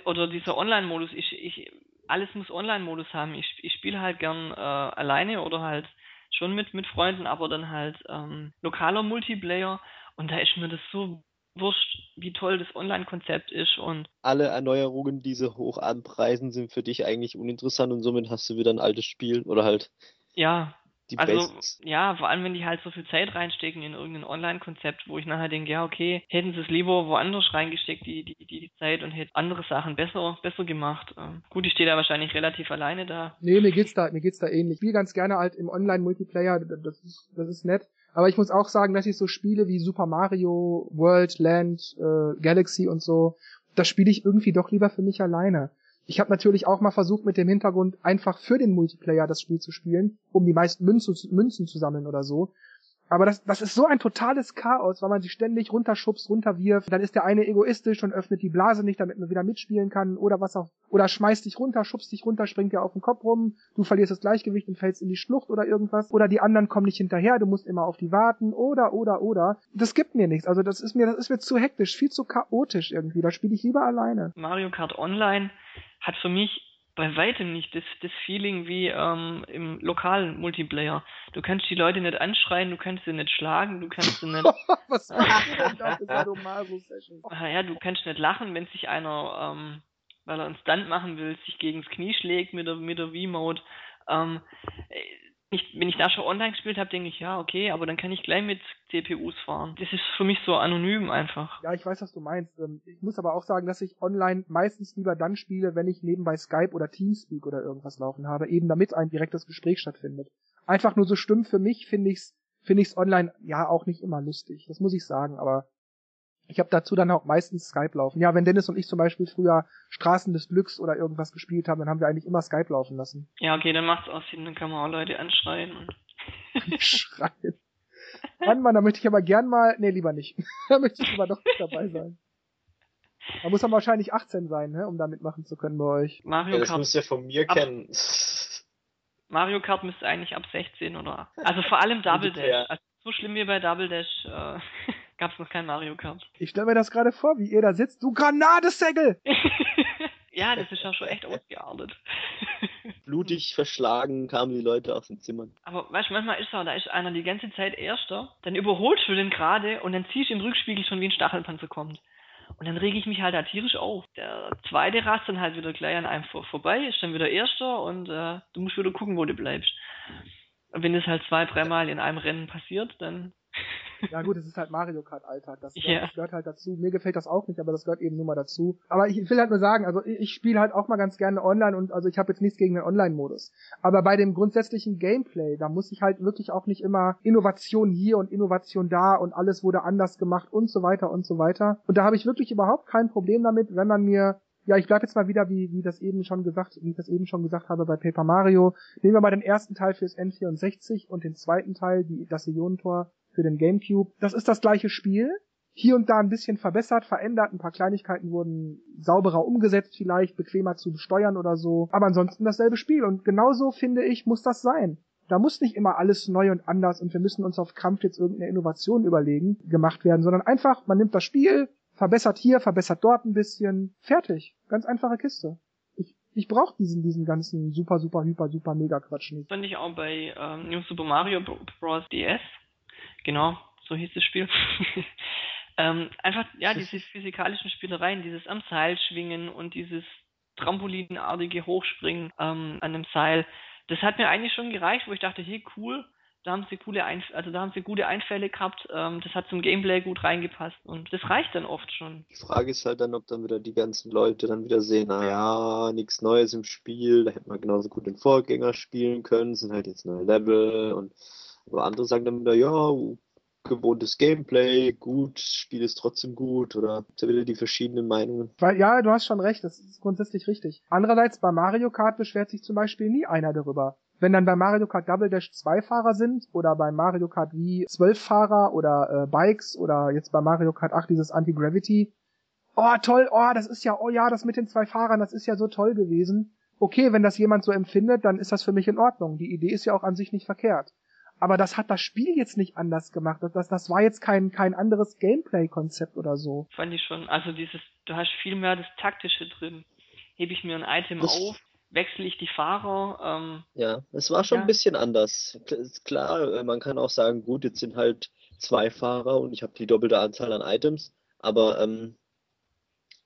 Oder dieser Online-Modus, ich, ich, alles muss Online-Modus haben. Ich, ich spiele halt gern äh, alleine oder halt schon mit, mit Freunden, aber dann halt ähm, lokaler Multiplayer. Und da ist mir das so wurscht, wie toll das Online-Konzept ist und alle Erneuerungen, die sie hoch anpreisen, sind für dich eigentlich uninteressant und somit hast du wieder ein altes Spiel oder halt ja, die also, Basics. Ja, vor allem, wenn die halt so viel Zeit reinstecken in irgendein Online-Konzept, wo ich nachher denke, ja, okay, hätten sie es lieber woanders reingesteckt, die, die, die Zeit, und hätten andere Sachen besser, besser gemacht. Ähm, gut, ich stehe da wahrscheinlich relativ alleine da. Nee, mir geht's da, mir geht's da ähnlich. Ich spiele ganz gerne halt im Online-Multiplayer, das ist, das ist nett. Aber ich muss auch sagen, dass ich so Spiele wie Super Mario, World, Land, äh, Galaxy und so, das spiele ich irgendwie doch lieber für mich alleine. Ich habe natürlich auch mal versucht, mit dem Hintergrund einfach für den Multiplayer das Spiel zu spielen, um die meisten Münzen, Münzen zu sammeln oder so. Aber das, das ist so ein totales Chaos, weil man sich ständig runterschubst, runterwirft. Dann ist der eine egoistisch und öffnet die Blase nicht, damit man wieder mitspielen kann oder was auch. Oder schmeißt dich runter, schubst dich runter, springt dir auf den Kopf rum. Du verlierst das Gleichgewicht und fällst in die Schlucht oder irgendwas. Oder die anderen kommen nicht hinterher, du musst immer auf die warten. Oder, oder, oder. Das gibt mir nichts. Also das ist mir, das ist mir zu hektisch, viel zu chaotisch irgendwie. Da spiele ich lieber alleine. Mario Kart Online hat für mich bei weitem nicht das, das Feeling wie ähm, im lokalen Multiplayer. Du kannst die Leute nicht anschreien, du kannst sie nicht schlagen, du kannst sie nicht. Was Ja, du kannst nicht lachen, wenn sich einer, ähm, weil er einen Stunt machen will, sich gegen das Knie schlägt mit der, mit der V-Mode. Ähm, ich, wenn ich da schon online gespielt habe, denke ich, ja, okay, aber dann kann ich gleich mit CPUs fahren. Das ist für mich so anonym einfach. Ja, ich weiß, was du meinst. Ähm, ich muss aber auch sagen, dass ich online meistens lieber dann spiele, wenn ich nebenbei Skype oder Teamspeak oder irgendwas laufen habe, eben damit ein direktes Gespräch stattfindet. Einfach nur so stumpf für mich finde ich's, finde ich's online ja auch nicht immer lustig. Das muss ich sagen, aber ich habe dazu dann auch meistens Skype laufen. Ja, wenn Dennis und ich zum Beispiel früher Straßen des Glücks oder irgendwas gespielt haben, dann haben wir eigentlich immer Skype laufen lassen. Ja, okay, dann macht's auch Sinn, dann kann man auch Leute anschreien. Anschreien. Mann, Mann, da möchte ich aber gern mal, nee, lieber nicht. da möchte ich lieber doch nicht dabei sein. Da muss man wahrscheinlich 18 sein, ne, um da mitmachen zu können bei euch. Mario ja, das Kart. Das müsst ihr von mir ab kennen. Mario Kart müsste eigentlich ab 16 oder, also vor allem Double Dash. Also so schlimm wie bei Double Dash, äh, gab es noch kein Mario Kart. Ich stelle mir das gerade vor, wie ihr da sitzt. Du Granatesegel! ja, das ist ja schon echt ausgeartet. Blutig verschlagen kamen die Leute aus den Zimmern. Aber weißt du, manchmal ist so, da ist einer die ganze Zeit Erster, dann überholst du den gerade und dann ziehst du im Rückspiegel schon wie ein Stachelpanzer kommt. Und dann rege ich mich halt da tierisch auf. Der zweite rast dann halt wieder gleich an einem vor, vorbei, ist dann wieder Erster und äh, du musst wieder gucken, wo du bleibst. Und wenn das halt zwei, dreimal in einem Rennen passiert, dann ja gut, es ist halt Mario Kart Alltag. Das, yeah. das, gehört halt dazu. Mir gefällt das auch nicht, aber das gehört eben nur mal dazu. Aber ich will halt nur sagen, also ich, ich spiele halt auch mal ganz gerne online und also ich habe jetzt nichts gegen den Online-Modus. Aber bei dem grundsätzlichen Gameplay, da muss ich halt wirklich auch nicht immer Innovation hier und Innovation da und alles wurde anders gemacht und so weiter und so weiter. Und da habe ich wirklich überhaupt kein Problem damit, wenn man mir Ja, ich bleib jetzt mal wieder, wie, wie das eben schon gesagt, wie ich das eben schon gesagt habe bei Paper Mario. Nehmen wir mal den ersten Teil fürs N64 und den zweiten Teil, die, das Ionentor für den Gamecube. Das ist das gleiche Spiel. Hier und da ein bisschen verbessert, verändert, ein paar Kleinigkeiten wurden sauberer umgesetzt vielleicht, bequemer zu steuern oder so. Aber ansonsten dasselbe Spiel. Und genauso finde ich, muss das sein. Da muss nicht immer alles neu und anders und wir müssen uns auf Krampf jetzt irgendeine Innovation überlegen, gemacht werden, sondern einfach, man nimmt das Spiel, verbessert hier, verbessert dort ein bisschen, fertig. Ganz einfache Kiste. Ich, brauche diesen, diesen ganzen super, super, hyper, super, mega Quatsch nicht. Fand ich auch bei ähm, New Super Mario Bros. DS. Genau, so hieß das Spiel. ähm, einfach, ja, diese physikalischen Spielereien, dieses am Seil schwingen und dieses Trampolinartige Hochspringen ähm, an dem Seil. Das hat mir eigentlich schon gereicht, wo ich dachte, hey, cool, da haben sie coole Einf also da haben sie gute Einfälle gehabt, ähm, das hat zum Gameplay gut reingepasst und das reicht dann oft schon. Die Frage ist halt dann, ob dann wieder die ganzen Leute dann wieder sehen, naja, nichts Neues im Spiel, da hätte man genauso gut den Vorgänger spielen können, sind halt jetzt neue Level und aber andere sagen dann wieder, ja, gewohntes Gameplay, gut, Spiel ist trotzdem gut oder wieder die verschiedenen Meinungen? Weil, ja, du hast schon recht, das ist grundsätzlich richtig. Andererseits bei Mario Kart beschwert sich zum Beispiel nie einer darüber. Wenn dann bei Mario Kart Double Dash zwei Fahrer sind oder bei Mario Kart Wii zwölf Fahrer oder äh, Bikes oder jetzt bei Mario Kart 8 dieses Anti-Gravity. Oh, toll, oh, das ist ja, oh ja, das mit den zwei Fahrern, das ist ja so toll gewesen. Okay, wenn das jemand so empfindet, dann ist das für mich in Ordnung. Die Idee ist ja auch an sich nicht verkehrt. Aber das hat das Spiel jetzt nicht anders gemacht. Das, das, das war jetzt kein, kein anderes Gameplay-Konzept oder so. Fand ich schon. Also dieses, du hast viel mehr das Taktische drin. Hebe ich mir ein Item das auf, wechsle ich die Fahrer. Ähm, ja, es war schon ja. ein bisschen anders. Klar, äh, man kann auch sagen, gut, jetzt sind halt zwei Fahrer und ich habe die doppelte Anzahl an Items, aber ähm,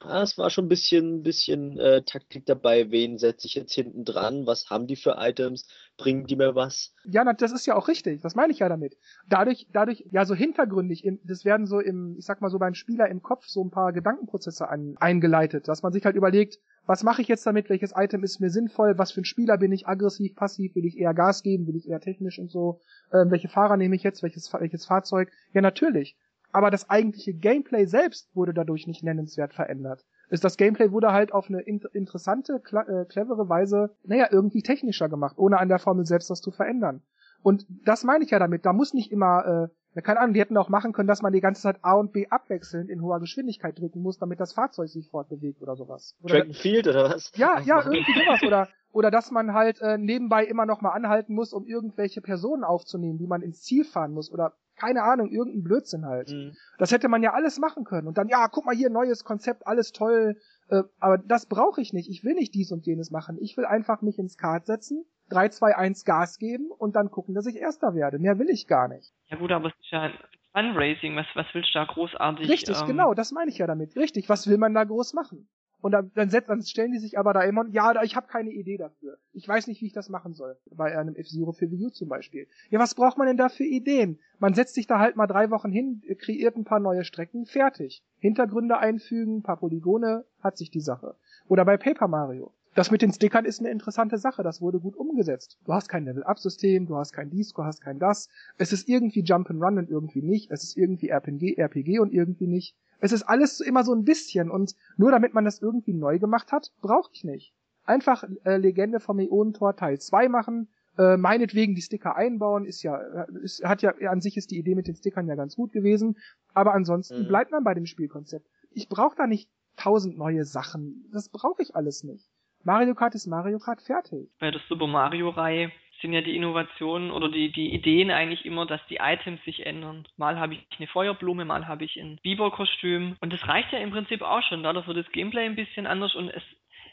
ja, es war schon ein bisschen, bisschen äh, Taktik dabei, wen setze ich jetzt hinten dran, was haben die für Items, bringen die mir was? Ja, das ist ja auch richtig, das meine ich ja damit. Dadurch, dadurch, ja, so hintergründig, das werden so im, ich sag mal so beim Spieler im Kopf so ein paar Gedankenprozesse an, eingeleitet, dass man sich halt überlegt, was mache ich jetzt damit, welches Item ist mir sinnvoll, was für ein Spieler bin ich, aggressiv, passiv, will ich eher Gas geben, will ich eher technisch und so, ähm, welche Fahrer nehme ich jetzt, welches, welches Fahrzeug? Ja, natürlich aber das eigentliche Gameplay selbst wurde dadurch nicht nennenswert verändert. Ist das Gameplay wurde halt auf eine in interessante, äh, clevere Weise, naja, irgendwie technischer gemacht, ohne an der Formel selbst was zu verändern. Und das meine ich ja damit. Da muss nicht immer, äh, keine Ahnung, die hätten auch machen können, dass man die ganze Zeit A und B abwechselnd in hoher Geschwindigkeit drücken muss, damit das Fahrzeug sich fortbewegt oder sowas. Oder, Track and Field oder was? Ja, ja, irgendwie sowas. Oder, oder dass man halt äh, nebenbei immer noch mal anhalten muss, um irgendwelche Personen aufzunehmen, die man ins Ziel fahren muss. Oder keine Ahnung, irgendein Blödsinn halt. Mhm. Das hätte man ja alles machen können. Und dann, ja, guck mal hier, neues Konzept, alles toll. Äh, aber das brauche ich nicht. Ich will nicht dies und jenes machen. Ich will einfach mich ins Kart setzen, 3, 2, 1 Gas geben und dann gucken, dass ich Erster werde. Mehr will ich gar nicht. Ja gut, aber es ist ja Funracing. Was, was willst du da großartig? Richtig, ähm... genau, das meine ich ja damit. Richtig, was will man da groß machen? Und dann, dann, setzt, dann stellen die sich aber da immer, ja, ich habe keine Idee dafür. Ich weiß nicht, wie ich das machen soll. Bei einem F-Zero für Wii U zum Beispiel. Ja, was braucht man denn da für Ideen? Man setzt sich da halt mal drei Wochen hin, kreiert ein paar neue Strecken, fertig. Hintergründe einfügen, paar Polygone, hat sich die Sache. Oder bei Paper Mario. Das mit den Stickern ist eine interessante Sache, das wurde gut umgesetzt. Du hast kein Level-Up-System, du hast kein dies, du hast kein das. Es ist irgendwie Jump'n'Run und irgendwie nicht. Es ist irgendwie RPG, RPG und irgendwie nicht. Es ist alles immer so ein bisschen und nur damit man das irgendwie neu gemacht hat, brauche ich nicht. Einfach äh, Legende vom Ionentor Teil 2 machen, äh, meinetwegen die Sticker einbauen, ist ja, äh, ist, hat ja, an sich ist die Idee mit den Stickern ja ganz gut gewesen, aber ansonsten mhm. bleibt man bei dem Spielkonzept. Ich brauche da nicht tausend neue Sachen. Das brauche ich alles nicht. Mario Kart ist Mario Kart fertig. Bei der Super Mario Reihe sind ja die Innovationen oder die, die Ideen eigentlich immer, dass die Items sich ändern. Mal habe ich eine Feuerblume, mal habe ich ein Biber-Kostüm. Und das reicht ja im Prinzip auch schon. Dadurch wird das Gameplay ein bisschen anders und es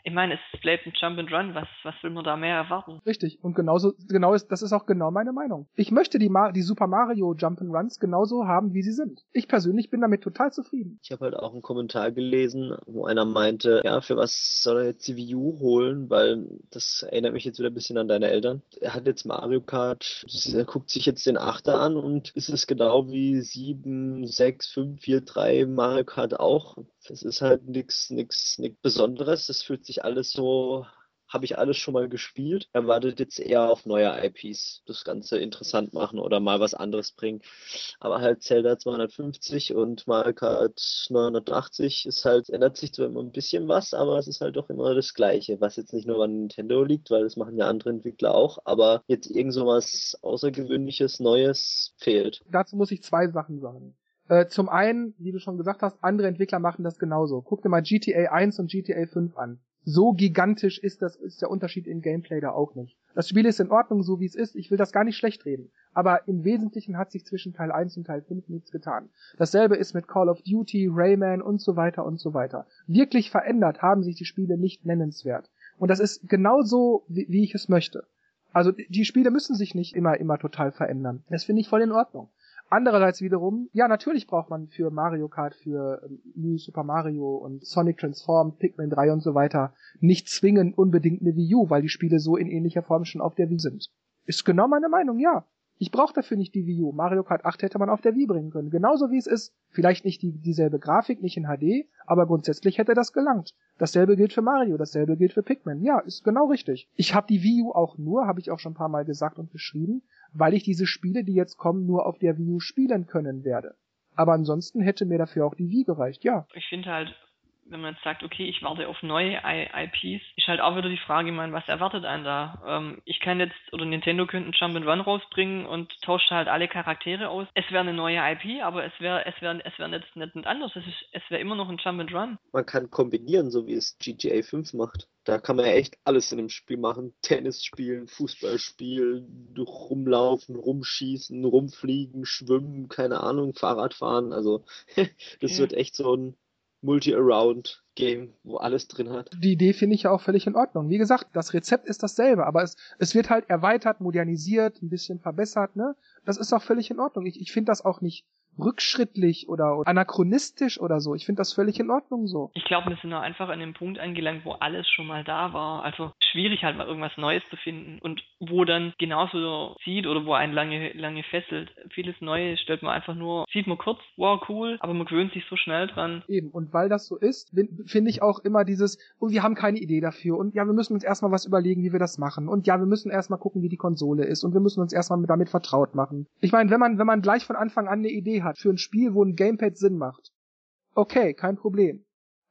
ich meine, es bleibt ein Jump and Run. Was, was will man da mehr erwarten? Richtig. Und genauso, genau ist, das ist auch genau meine Meinung. Ich möchte die, die Super Mario Jump and Runs genauso haben, wie sie sind. Ich persönlich bin damit total zufrieden. Ich habe halt auch einen Kommentar gelesen, wo einer meinte, ja, für was soll er jetzt die Wii U holen? Weil das erinnert mich jetzt wieder ein bisschen an deine Eltern. Er hat jetzt Mario Kart, er guckt sich jetzt den Achter an und ist es genau wie 7, 6, 5, 4, 3 Mario Kart auch. Das ist halt nichts nix, nix Besonderes. Das fühlt sich alles so habe ich alles schon mal gespielt. Erwartet jetzt eher auf neue IPs das Ganze interessant machen oder mal was anderes bringen. Aber halt Zelda 250 und Mario Kart 980 ist halt, ändert sich zwar immer ein bisschen was, aber es ist halt doch immer das Gleiche, was jetzt nicht nur an Nintendo liegt, weil das machen ja andere Entwickler auch, aber jetzt irgend so was Außergewöhnliches, Neues fehlt. Dazu muss ich zwei Sachen sagen. Äh, zum einen, wie du schon gesagt hast, andere Entwickler machen das genauso. Guck dir mal GTA 1 und GTA 5 an. So gigantisch ist das, ist der Unterschied im Gameplay da auch nicht. Das Spiel ist in Ordnung, so wie es ist. Ich will das gar nicht schlecht reden. Aber im Wesentlichen hat sich zwischen Teil 1 und Teil 5 nichts getan. Dasselbe ist mit Call of Duty, Rayman und so weiter und so weiter. Wirklich verändert haben sich die Spiele nicht nennenswert. Und das ist genauso, wie, wie ich es möchte. Also die Spiele müssen sich nicht immer, immer total verändern. Das finde ich voll in Ordnung. Andererseits wiederum, ja, natürlich braucht man für Mario Kart, für ähm, New Super Mario und Sonic Transform, Pikmin 3 und so weiter nicht zwingend unbedingt eine Wii U, weil die Spiele so in ähnlicher Form schon auf der Wii sind. Ist genau meine Meinung, ja. Ich brauche dafür nicht die Wii U. Mario Kart 8 hätte man auf der Wii bringen können. Genauso wie es ist. Vielleicht nicht die, dieselbe Grafik, nicht in HD, aber grundsätzlich hätte das gelangt. Dasselbe gilt für Mario, dasselbe gilt für Pikmin. Ja, ist genau richtig. Ich habe die Wii U auch nur, habe ich auch schon ein paar Mal gesagt und beschrieben, weil ich diese Spiele, die jetzt kommen, nur auf der Wii U spielen können werde. Aber ansonsten hätte mir dafür auch die Wii gereicht, ja. Ich finde halt, wenn man jetzt sagt, okay, ich warte auf neue IPs, ist halt auch wieder die Frage, man, was erwartet einen da? Ähm, ich kann jetzt, oder Nintendo könnte einen Jump and Run rausbringen und tauscht halt alle Charaktere aus. Es wäre eine neue IP, aber es wäre, es wäre, es wäre nicht, nicht, nicht anders. Es, ist, es wäre immer noch ein Jump and Run. Man kann kombinieren, so wie es GTA 5 macht. Da kann man ja echt alles in dem Spiel machen. Tennis spielen, Fußball spielen, rumlaufen, rumschießen, rumfliegen, schwimmen, keine Ahnung, Fahrrad fahren. Also das ja. wird echt so ein Multi-Around-Game, wo alles drin hat. Die Idee finde ich ja auch völlig in Ordnung. Wie gesagt, das Rezept ist dasselbe, aber es, es wird halt erweitert, modernisiert, ein bisschen verbessert, ne? Das ist auch völlig in Ordnung. Ich, ich finde das auch nicht rückschrittlich oder, anachronistisch oder so. Ich finde das völlig in Ordnung so. Ich glaube, wir sind da einfach an dem Punkt angelangt, wo alles schon mal da war. Also schwierig halt mal irgendwas Neues zu finden und wo dann genauso sieht oder wo einen lange, lange fesselt. Vieles Neues stellt man einfach nur, sieht man kurz, wow, cool, aber man gewöhnt sich so schnell dran. Eben. Und weil das so ist, finde ich auch immer dieses, oh, wir haben keine Idee dafür und ja, wir müssen uns erstmal was überlegen, wie wir das machen und ja, wir müssen erstmal gucken, wie die Konsole ist und wir müssen uns erstmal damit vertraut machen. Ich meine, wenn man, wenn man gleich von Anfang an eine Idee hat für ein Spiel, wo ein Gamepad Sinn macht, okay, kein Problem.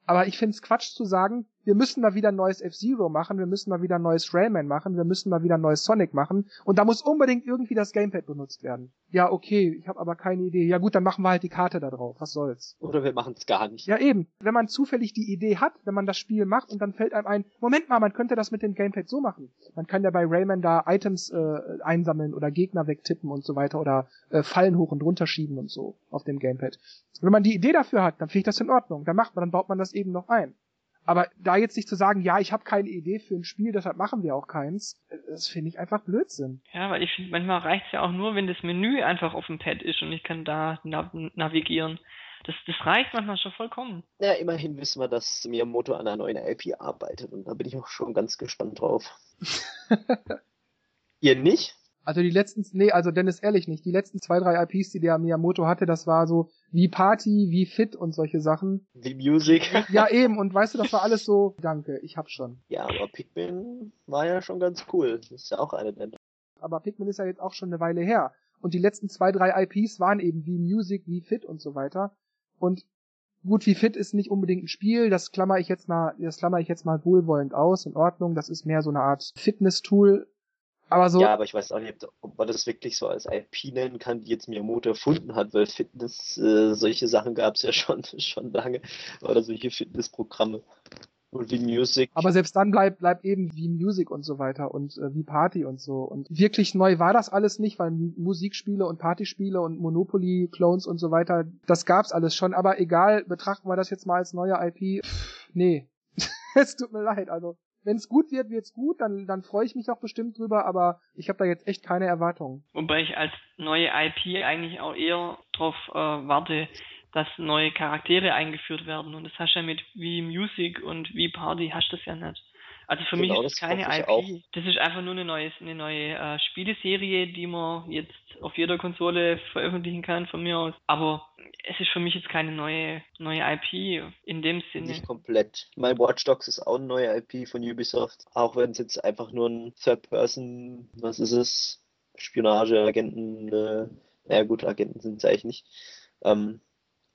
Aber ich finde es Quatsch zu sagen, wir müssen mal wieder ein neues F-Zero machen, wir müssen mal wieder ein neues Rayman machen, wir müssen mal wieder ein neues Sonic machen und da muss unbedingt irgendwie das Gamepad benutzt werden. Ja, okay, ich habe aber keine Idee. Ja gut, dann machen wir halt die Karte da drauf. Was soll's? Oder wir machen es gar nicht. Ja eben. Wenn man zufällig die Idee hat, wenn man das Spiel macht und dann fällt einem ein, Moment mal, man könnte das mit dem Gamepad so machen. Man kann ja bei Rayman da Items äh, einsammeln oder Gegner wegtippen und so weiter oder äh, Fallen hoch und runter schieben und so auf dem Gamepad. Wenn man die Idee dafür hat, dann finde ich das in Ordnung. Dann macht man, dann baut man das eben noch ein. Aber da jetzt nicht zu sagen, ja, ich habe keine Idee für ein Spiel, deshalb machen wir auch keins, das finde ich einfach Blödsinn. Ja, weil ich finde, manchmal reicht es ja auch nur, wenn das Menü einfach auf dem Pad ist und ich kann da nav navigieren. Das, das reicht manchmal schon vollkommen. Ja, immerhin wissen wir, dass Miyamoto an einer neuen IP arbeitet und da bin ich auch schon ganz gespannt drauf. Ihr nicht? Also die letzten, nee, also Dennis ehrlich nicht. Die letzten zwei, drei IPs, die der Miyamoto hatte, das war so wie Party, wie Fit und solche Sachen. Wie Music. Ja, eben. Und weißt du, das war alles so, danke, ich hab schon. Ja, aber Pikmin war ja schon ganz cool. Das ist ja auch eine der. Aber Pikmin ist ja jetzt auch schon eine Weile her. Und die letzten zwei, drei IPs waren eben wie Music, wie Fit und so weiter. Und gut, wie Fit ist nicht unbedingt ein Spiel, das klammer ich jetzt mal, das klammer ich jetzt mal wohlwollend aus, in Ordnung. Das ist mehr so eine Art Fitness-Tool aber so. Ja, aber ich weiß auch nicht, ob man das wirklich so als IP nennen kann, die jetzt Miyamoto erfunden hat, weil Fitness, äh, solche Sachen gab es ja schon, schon lange. Oder solche Fitnessprogramme. Und wie Music. Aber selbst dann bleibt bleibt eben wie Music und so weiter und äh, wie Party und so. Und wirklich neu war das alles nicht, weil Musikspiele und Partyspiele und Monopoly-Clones und so weiter, das gab's alles schon. Aber egal, betrachten wir das jetzt mal als neue IP. Pff, nee. es tut mir leid, also wenn es gut wird, wird's gut, dann, dann freue ich mich auch bestimmt drüber, aber ich habe da jetzt echt keine Erwartungen. Wobei ich als neue IP eigentlich auch eher drauf äh, warte, dass neue Charaktere eingeführt werden. Und das hast du ja mit wie Music und wie Party hast du das ja nicht. Also für genau, mich ist das keine IP. Auch. Das ist einfach nur eine neue, eine neue äh, Spieleserie, die man jetzt auf jeder Konsole veröffentlichen kann von mir aus. Aber es ist für mich jetzt keine neue, neue IP in dem Sinne. Nicht komplett. My Watch Dogs ist auch eine neue IP von Ubisoft. Auch wenn es jetzt einfach nur ein Third-Person, was ist es? Spionageagenten, äh, naja gut, Agenten sind es eigentlich nicht. Ähm,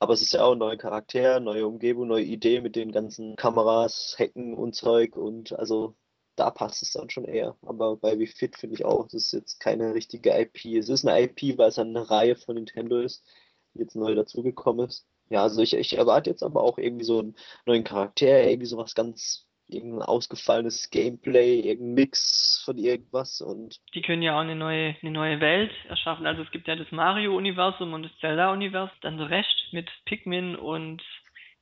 aber es ist ja auch ein neuer Charakter, neue Umgebung, neue Idee mit den ganzen Kameras, Hecken und Zeug und also da passt es dann schon eher. Aber bei Wie Fit finde ich auch, das ist jetzt keine richtige IP. Es ist eine IP, weil es eine Reihe von Nintendo ist, die jetzt neu dazugekommen ist. Ja, also ich, ich erwarte jetzt aber auch irgendwie so einen neuen Charakter, irgendwie sowas ganz, irgendein ausgefallenes Gameplay, irgendein Mix von irgendwas und. Die können ja auch eine neue, eine neue Welt erschaffen. Also es gibt ja das Mario-Universum und das Zelda-Universum, dann der Rest mit Pikmin und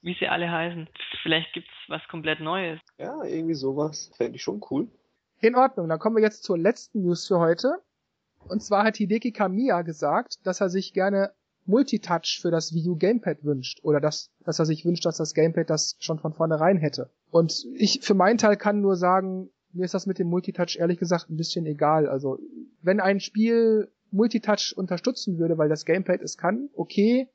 wie sie alle heißen. Vielleicht gibt's was komplett Neues. Ja, irgendwie sowas. Fände ich schon cool. In Ordnung, dann kommen wir jetzt zur letzten News für heute. Und zwar hat Hideki Kamiya gesagt, dass er sich gerne Multitouch für das Wii U Gamepad wünscht. Oder dass, dass er sich wünscht, dass das Gamepad das schon von vornherein hätte. Und ich für meinen Teil kann nur sagen, mir ist das mit dem Multitouch ehrlich gesagt ein bisschen egal. Also, wenn ein Spiel Multitouch unterstützen würde, weil das Gamepad es kann, okay.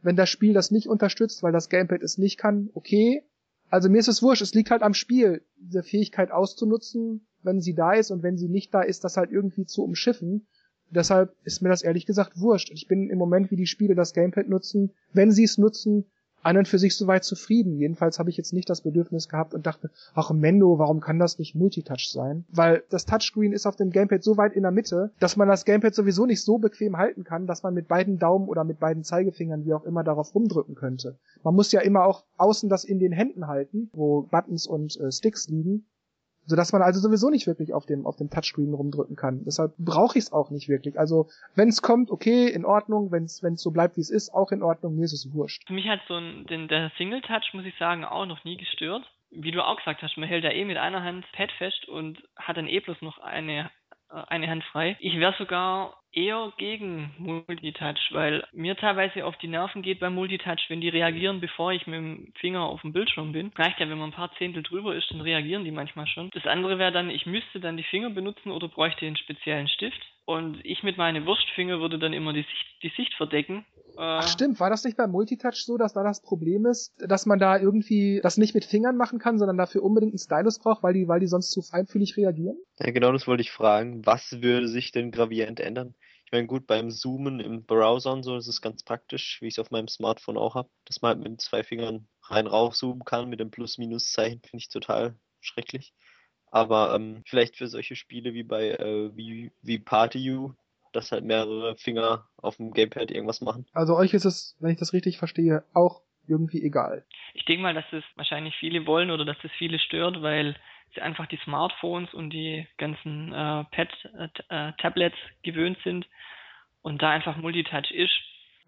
Wenn das Spiel das nicht unterstützt, weil das Gamepad es nicht kann, okay. Also mir ist es wurscht, es liegt halt am Spiel, diese Fähigkeit auszunutzen, wenn sie da ist und wenn sie nicht da ist, das halt irgendwie zu umschiffen. Deshalb ist mir das ehrlich gesagt wurscht. Ich bin im Moment, wie die Spiele das Gamepad nutzen, wenn sie es nutzen, an und für sich soweit zufrieden. Jedenfalls habe ich jetzt nicht das Bedürfnis gehabt und dachte, ach Mendo, warum kann das nicht Multitouch sein? Weil das Touchscreen ist auf dem Gamepad so weit in der Mitte, dass man das Gamepad sowieso nicht so bequem halten kann, dass man mit beiden Daumen oder mit beiden Zeigefingern, wie auch immer, darauf rumdrücken könnte. Man muss ja immer auch außen das in den Händen halten, wo Buttons und äh, Sticks liegen sodass man also sowieso nicht wirklich auf dem auf dem Touchscreen rumdrücken kann. Deshalb brauche ich es auch nicht wirklich. Also wenn es kommt, okay, in Ordnung. Wenn es wenn es so bleibt, wie es ist, auch in Ordnung. Mir ist es wurscht. Mich hat so ein, den, der Single Touch, muss ich sagen, auch noch nie gestört. Wie du auch gesagt hast, man hält da eh mit einer Hand Pad fest und hat dann eh bloß noch eine äh, eine Hand frei. Ich wäre sogar eher gegen Multitouch, weil mir teilweise auf die Nerven geht beim Multitouch, wenn die reagieren, bevor ich mit dem Finger auf dem Bildschirm bin. Reicht ja, wenn man ein paar Zehntel drüber ist, dann reagieren die manchmal schon. Das andere wäre dann, ich müsste dann die Finger benutzen oder bräuchte einen speziellen Stift. Und ich mit meinen Wurstfinger würde dann immer die Sicht, die Sicht verdecken. Ach stimmt, war das nicht beim Multitouch so, dass da das Problem ist, dass man da irgendwie das nicht mit Fingern machen kann, sondern dafür unbedingt einen Stylus braucht, weil die, weil die sonst zu feinfühlig reagieren? Ja, genau das wollte ich fragen. Was würde sich denn gravierend ändern? Ich meine, gut, beim Zoomen im Browser und so ist es ganz praktisch, wie ich es auf meinem Smartphone auch habe, dass man halt mit zwei Fingern rein raufzoomen kann mit dem Plus-Minus-Zeichen, finde ich total schrecklich. Aber ähm, vielleicht für solche Spiele wie bei äh, wie, wie Party U, dass halt mehrere Finger auf dem Gamepad irgendwas machen. Also euch ist es, wenn ich das richtig verstehe, auch irgendwie egal. Ich denke mal, dass es wahrscheinlich viele wollen oder dass es viele stört, weil einfach die Smartphones und die ganzen äh, Pad, äh, äh Tablets gewöhnt sind und da einfach Multitouch ist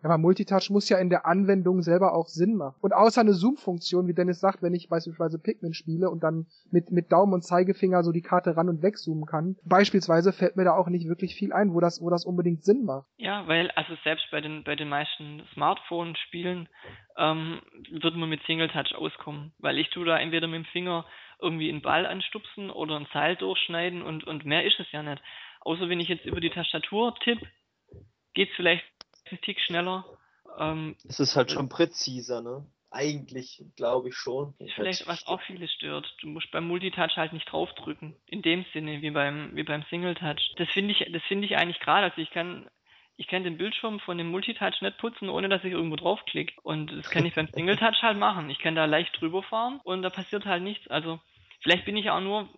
ja, aber Multitouch muss ja in der Anwendung selber auch Sinn machen. Und außer eine Zoom-Funktion, wie Dennis sagt, wenn ich beispielsweise Pikmin spiele und dann mit, mit Daumen und Zeigefinger so die Karte ran und wegzoomen kann, beispielsweise fällt mir da auch nicht wirklich viel ein, wo das, wo das unbedingt Sinn macht. Ja, weil also selbst bei den, bei den meisten Smartphone-Spielen ähm, wird man mit Single Touch auskommen, weil ich tue da entweder mit dem Finger irgendwie einen Ball anstupsen oder ein Seil durchschneiden und, und mehr ist es ja nicht. Außer wenn ich jetzt über die Tastatur tipp, geht's vielleicht ein Tick schneller. Ähm, es ist halt schon präziser, ne? Eigentlich glaube ich schon. Ist vielleicht was auch viele stört. Du musst beim Multitouch halt nicht draufdrücken. In dem Sinne wie beim wie beim Single Touch. Das finde ich das finde ich eigentlich gerade. Also ich kann ich kann den Bildschirm von dem Multitouch nicht putzen, ohne dass ich irgendwo draufklicke. Und das kann ich beim Single Touch halt machen. Ich kann da leicht drüber fahren und da passiert halt nichts. Also vielleicht bin ich auch nur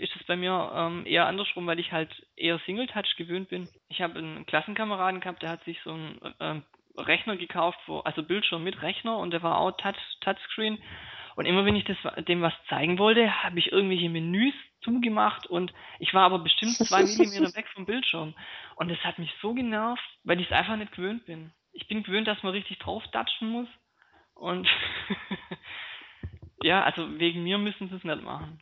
ist es bei mir ähm, eher andersrum, weil ich halt eher Single-Touch gewöhnt bin. Ich habe einen Klassenkameraden gehabt, der hat sich so einen ähm, Rechner gekauft, wo, also Bildschirm mit Rechner und der war auch Touch, Touchscreen. Und immer wenn ich das, dem was zeigen wollte, habe ich irgendwelche Menüs zugemacht und ich war aber bestimmt zwei Millimeter weg vom Bildschirm. Und das hat mich so genervt, weil ich es einfach nicht gewöhnt bin. Ich bin gewöhnt, dass man richtig drauf datschen muss. Und ja, also wegen mir müssen sie es nicht machen.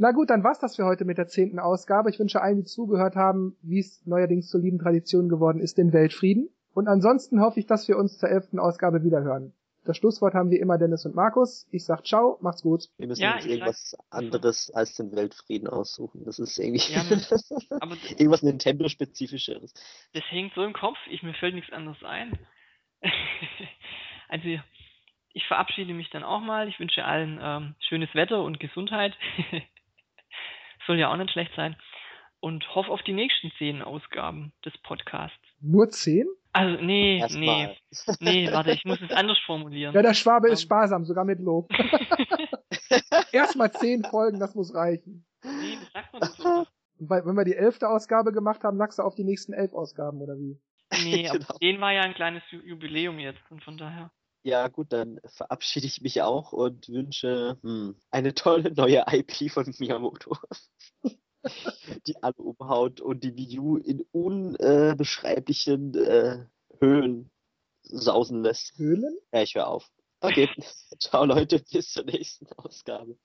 Na gut, dann war's das für heute mit der zehnten Ausgabe. Ich wünsche allen, die zugehört haben, wie es neuerdings zur lieben Tradition geworden ist, den Weltfrieden. Und ansonsten hoffe ich, dass wir uns zur elften Ausgabe wiederhören. Das Schlusswort haben wie immer Dennis und Markus. Ich sag ciao, macht's gut. Wir müssen Ja, uns irgendwas anderes als den Weltfrieden aussuchen. Das ist irgendwie Ja, ne. Aber irgendwas Nintendo-spezifischeres. das hängt so im Kopf, ich, mir fällt nichts anderes ein. also, ich verabschiede mich dann auch mal. Ich wünsche allen ähm, schönes Wetter und Gesundheit. Soll ja auch nicht schlecht sein. Und hoffe auf die nächsten zehn Ausgaben des Podcasts. Nur zehn? Also, nee, nee, Erstmal. nee, warte, ich muss es anders formulieren. Ja, der Schwabe ist Ähm. sparsam, sogar mit Lob. Erstmal zehn Folgen, das muss reichen. nee, das sagt man nicht so. Wenn wir die elfte Ausgabe gemacht haben, lagst du auf die nächsten elf Ausgaben, oder wie? Nee, aber Genau. den war ja ein kleines Ju- Jubiläum jetzt und von daher. Ja, gut, dann verabschiede ich mich auch und wünsche hm, eine tolle neue IP von Miyamoto. die alle umhaut und die Wii U in unbeschreiblichen äh, Höhen sausen lässt. Höhlen? Ja, ich höre auf. Okay, ciao Leute, bis zur nächsten Ausgabe.